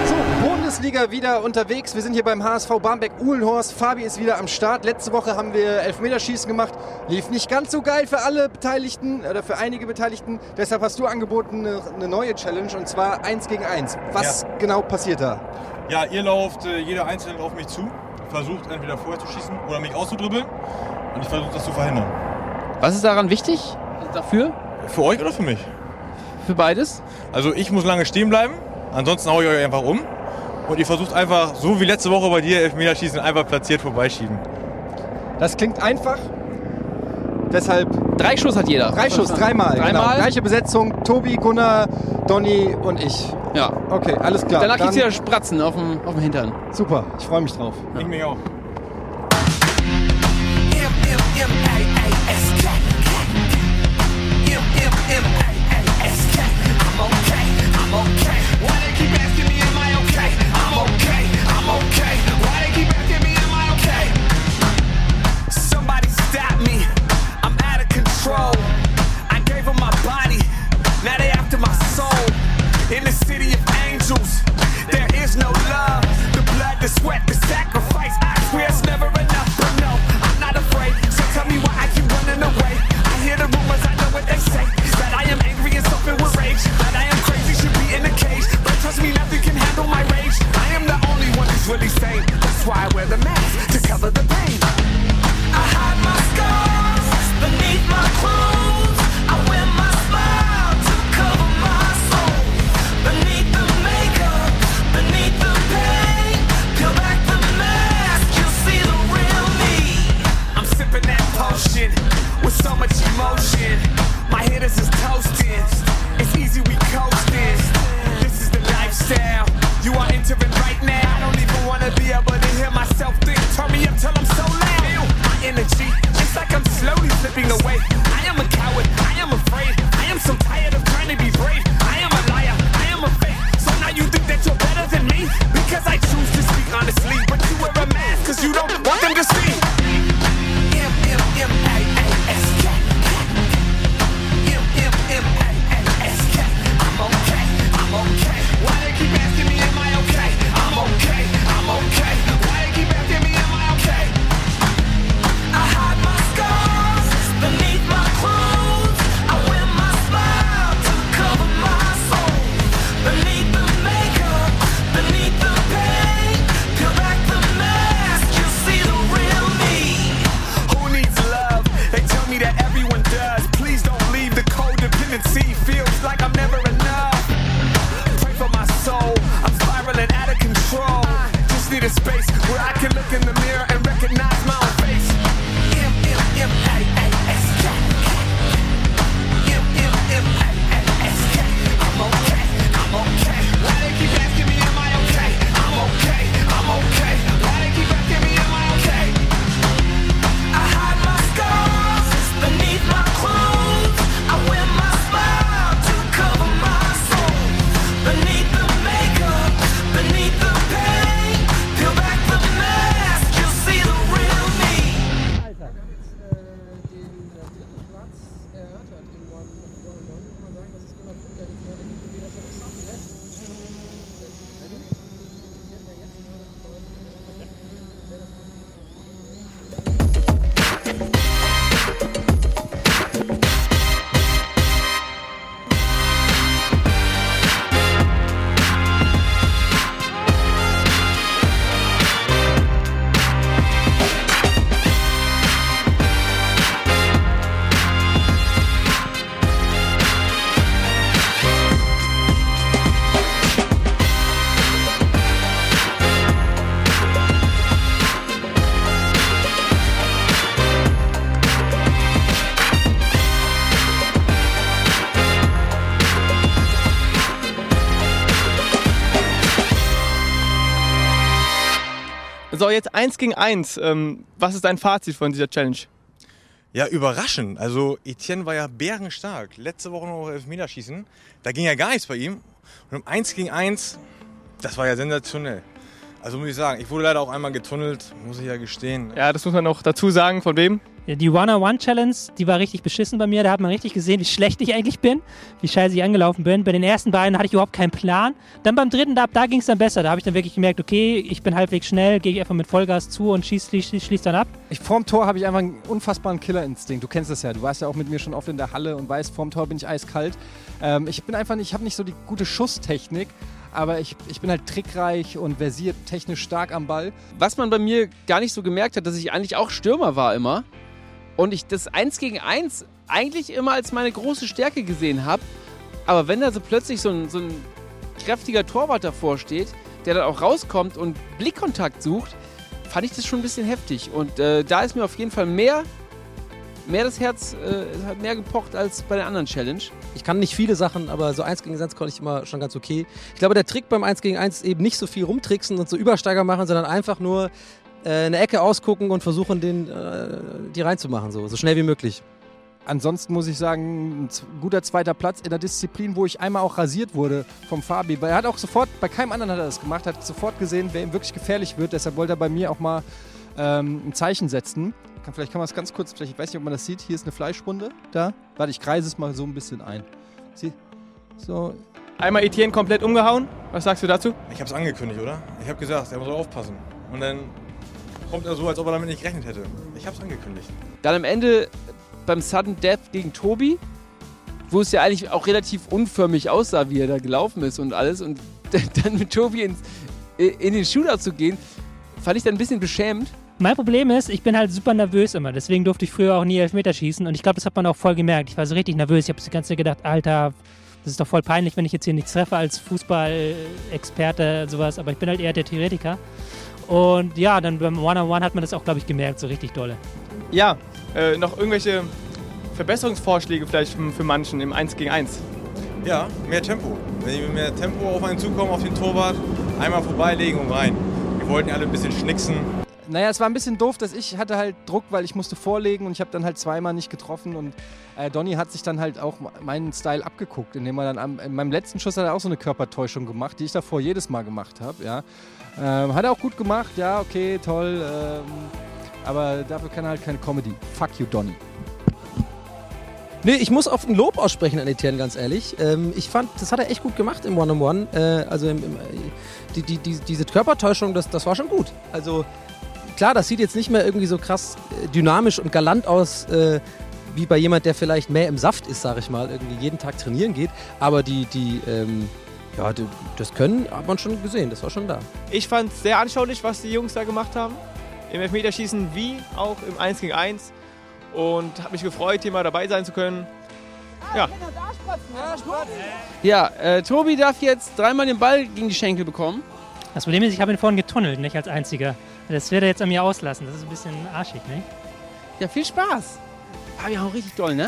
So, Bundesliga wieder unterwegs. Wir sind hier beim HSV Barmbek Uhlenhorst. Fabi ist wieder am Start. Letzte Woche haben wir Elfmeterschießen gemacht. Lief nicht ganz so geil für alle Beteiligten oder für einige Beteiligten. Deshalb hast du angeboten eine, neue Challenge und zwar 1 gegen 1. Was genau passiert da? Ja, ihr lauft äh, jeder Einzelne auf mich zu, versucht entweder vorher zu schießen oder mich auszudribbeln und ich versuche das zu verhindern. Was ist daran wichtig? Dafür? Für euch oder für mich? Für beides? Also ich muss lange stehen bleiben, ansonsten haue ich euch einfach um und ihr versucht einfach, so wie letzte Woche bei dir, Elfmeterschießen, einfach platziert vorbeischieben. Das klingt einfach. Deshalb Drei Schuss hat jeder. drei Schuss, dreimal. Genau. Dreimal? Gleiche Besetzung. Tobi, Gunnar, Donny und ich. Ja. Okay, alles klar. Danach Dann- gibt's wieder Spratzen auf dem, auf dem Hintern. Super, ich freue mich drauf. Ich mich auch. sweat, the sacrifice. I swear it's never enough, but no, I'm not afraid. So tell me why I keep running away. I hear the rumors, I know what they say. That I am angry and something with rage. That I am crazy, should be in a cage. But trust me, nothing can handle my rage. I am the only one who's really sane. That's why I wear the mask to cover the pain. I hide my scars beneath my clothes. this is toasted. It's easy, we coast. Jetzt eins gegen eins. Ähm, was ist dein Fazit von dieser Challenge? Ja, überraschend. Also Etienne war ja bärenstark. Letzte Woche noch Elfmeterschießen. Da ging ja gar nichts bei ihm. Und um 1 gegen 1, das war ja sensationell. Also muss ich sagen, ich wurde leider auch einmal getunnelt, muss ich ja gestehen. Ja, das muss man noch dazu sagen. Von wem? Ja, Die One-on-One-Challenge, die war richtig beschissen bei mir. Da hat man richtig gesehen, wie schlecht ich eigentlich bin, wie scheiße ich angelaufen bin. Bei den ersten beiden hatte ich überhaupt keinen Plan. Dann beim dritten, da, da ging es dann besser. Da habe ich dann wirklich gemerkt, okay, ich bin halbwegs schnell, gehe ich einfach mit Vollgas zu und schieß, schließ, schließ, schließ dann ab. Ich, vorm Tor habe ich einfach einen unfassbaren Killerinstinkt. Du kennst das ja. Du warst ja auch mit mir schon oft in der Halle und weißt, vorm Tor bin ich eiskalt. Ähm, ich bin einfach nicht, ich habe nicht so die gute Schusstechnik, aber ich, ich bin halt trickreich und versiert technisch stark am Ball. Was man bei mir gar nicht so gemerkt hat, dass ich eigentlich auch Stürmer war immer. Und ich das 1 gegen 1 eigentlich immer als meine große Stärke gesehen habe. Aber wenn da so plötzlich so ein, so ein kräftiger Torwart davor steht, der dann auch rauskommt und Blickkontakt sucht, fand ich das schon ein bisschen heftig. Und äh, da ist mir auf jeden Fall mehr, mehr das Herz, äh, hat mehr gepocht als bei der anderen Challenge. Ich kann nicht viele Sachen, aber so 1 gegen 1 konnte ich immer schon ganz okay. Ich glaube, der Trick beim 1 gegen 1 ist eben nicht so viel rumtricksen und so Übersteiger machen, sondern einfach nur eine Ecke ausgucken und versuchen, den, äh, die reinzumachen, so, so schnell wie möglich. Ansonsten muss ich sagen, ein guter zweiter Platz in der Disziplin, wo ich einmal auch rasiert wurde vom Fabi. Weil er hat auch sofort, bei keinem anderen hat er das gemacht, hat sofort gesehen, wer ihm wirklich gefährlich wird. Deshalb wollte er bei mir auch mal ähm, ein Zeichen setzen. Kann, vielleicht kann man es ganz kurz, vielleicht, ich weiß nicht, ob man das sieht. Hier ist eine Fleischwunde. Da. Warte, ich kreise es mal so ein bisschen ein. Sieh. So. Einmal Etienne komplett umgehauen. Was sagst du dazu? Ich habe es angekündigt, oder? Ich habe gesagt, er muss aufpassen. Und dann kommt er so, als ob er damit nicht gerechnet hätte. Ich habe es angekündigt. Dann am Ende beim Sudden Death gegen Tobi, wo es ja eigentlich auch relativ unförmig aussah, wie er da gelaufen ist und alles. Und dann mit Tobi ins, in den Shooter zu gehen, fand ich dann ein bisschen beschämend. Mein Problem ist, ich bin halt super nervös immer. Deswegen durfte ich früher auch nie Elfmeter schießen. Und ich glaube, das hat man auch voll gemerkt. Ich war so richtig nervös. Ich habe die ganze Zeit gedacht, Alter, das ist doch voll peinlich, wenn ich jetzt hier nichts treffe als Fußball-Experte, sowas. Aber ich bin halt eher der Theoretiker. Und ja, dann beim One-on-One hat man das auch, glaube ich, gemerkt, so richtig dolle. Ja, äh, noch irgendwelche Verbesserungsvorschläge vielleicht für, für manchen im 1 gegen 1? Ja, mehr Tempo. Wenn die mit mehr Tempo auf einen zukommen, auf den Torwart, einmal vorbeilegen und rein. Wir wollten alle ein bisschen schnicksen. naja, es war ein bisschen doof, dass ich hatte halt Druck, weil ich musste vorlegen und ich habe dann halt zweimal nicht getroffen und äh, Donny hat sich dann halt auch meinen Style abgeguckt, indem er dann am, in meinem letzten Schuss hat er auch so eine Körpertäuschung gemacht, die ich davor jedes Mal gemacht habe, ja. Ähm, hat er auch gut gemacht, ja, okay, toll, ähm, aber dafür kann er halt keine Comedy. Fuck you, Donny. Nee, ich muss auf ein Lob aussprechen an Etienne, ganz ehrlich. Ähm, ich fand, das hat er echt gut gemacht im One-on-One. Äh, also im, im, äh, die, die, diese Körpertäuschung, das, das war schon gut. Also klar, das sieht jetzt nicht mehr irgendwie so krass äh, dynamisch und galant aus, äh, wie bei jemand, der vielleicht mehr im Saft ist, sag ich mal, irgendwie jeden Tag trainieren geht. Aber die, die, ähm, ja, das Können hat man schon gesehen, das war schon da. Ich fand es sehr anschaulich, was die Jungs da gemacht haben. Im Elfmeterschießen wie auch im 1 gegen 1. Und habe mich gefreut, hier mal dabei sein zu können. Ja, Ja, äh, Tobi darf jetzt dreimal den Ball gegen die Schenkel bekommen. Das Problem ist, ich habe ihn vorhin getunnelt, nicht als einziger. Das wird er jetzt an mir auslassen. Das ist ein bisschen arschig, ne? Ja, viel Spaß. Ah, wir haben richtig doll, ne?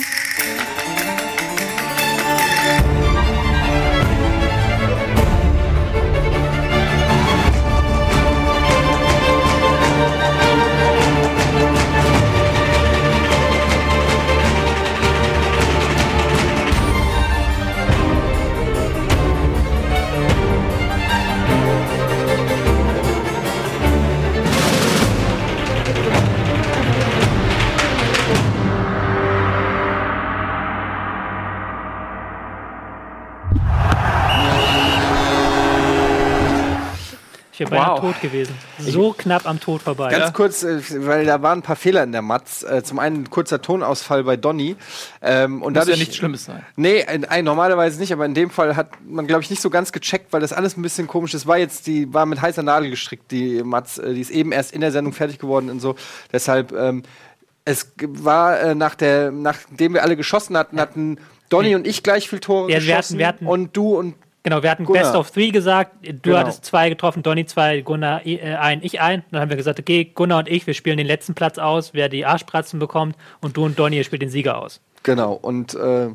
Wäre beinahe Wow. tot gewesen. So knapp am Tod vorbei. Ganz kurz, äh, weil da waren ein paar Fehler in der Matz. Äh, zum einen ein kurzer Tonausfall bei Donny. Ähm, und Muss ja dadurch, nichts Schlimmes sein. Nee, normalerweise nicht, aber in dem Fall hat man, glaube ich, nicht so ganz gecheckt, weil das alles ein bisschen komisch ist. War jetzt, die war mit heißer Nadel gestrickt, die Matz, äh, die ist eben erst in der Sendung fertig geworden und so. Deshalb, ähm, es war äh, nach der, nachdem wir alle geschossen hatten, hatten Donny und ich gleich viel Tore Ja, wir hatten- geschossen wir hatten- und du und Genau, wir hatten Gunnar. Best of Three gesagt. Du Genau. hattest zwei getroffen, Donny zwei, Gunnar äh, ein, ich ein. Dann haben wir gesagt, okay, Gunnar und ich, wir spielen den letzten Platz aus, wer die Arschpratzen bekommt. Und du und Donny, ihr spielt den Sieger aus. genau und äh,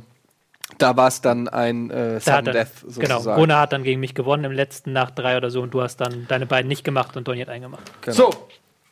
da war es dann ein äh, Da Sudden dann, Death genau, sozusagen. Gunnar hat dann gegen mich gewonnen im letzten nach drei oder so und du hast dann deine beiden nicht gemacht und Donny hat einen gemacht. Genau. So,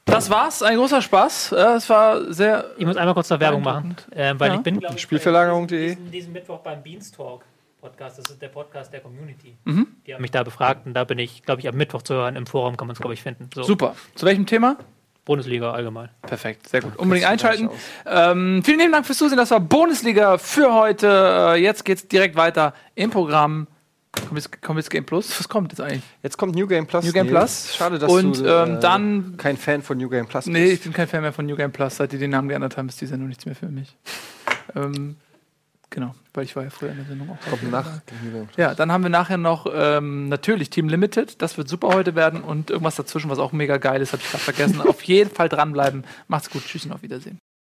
das war's. Ein großer Spaß. Äh, Es war sehr. Ich muss einmal kurz noch Werbung machen, äh, weil Ja. ich bin, glaube ich, Spielverlagerung.de. diesen, diesen Mittwoch beim Beanstalk Podcast. Das ist der Podcast der Community. Mhm. Die haben mich da befragt und da bin ich, glaube ich, am Mittwoch zu hören. Im Forum kann man es, glaube ich, finden. So, Super. Zu welchem Thema? Bundesliga allgemein. Perfekt, sehr gut. Unbedingt einschalten. Ähm, vielen lieben Dank fürs Zusehen. Das war Bundesliga für heute. Äh, jetzt geht's direkt weiter im Programm. Kommt jetzt, kommt jetzt Game Plus? Was kommt jetzt eigentlich? Jetzt kommt New Game Plus. New Game Nee, Plus. Schade, dass Und du ähm, äh, dann. kein Fan von New Game Plus bist. Nee, ich bin kein Fan mehr von New Game Plus. Seit die den Namen geändert haben, ist die Sendung nichts mehr für mich. ähm, genau, weil ich war ja früher in der Sendung auch. Kommt nach. Ja, dann haben wir nachher noch ähm, natürlich Team Limited. Das wird super heute werden. Und irgendwas dazwischen, was auch mega geil ist, habe ich gerade vergessen. auf jeden Fall dranbleiben. Macht's gut. Tschüss und auf Wiedersehen.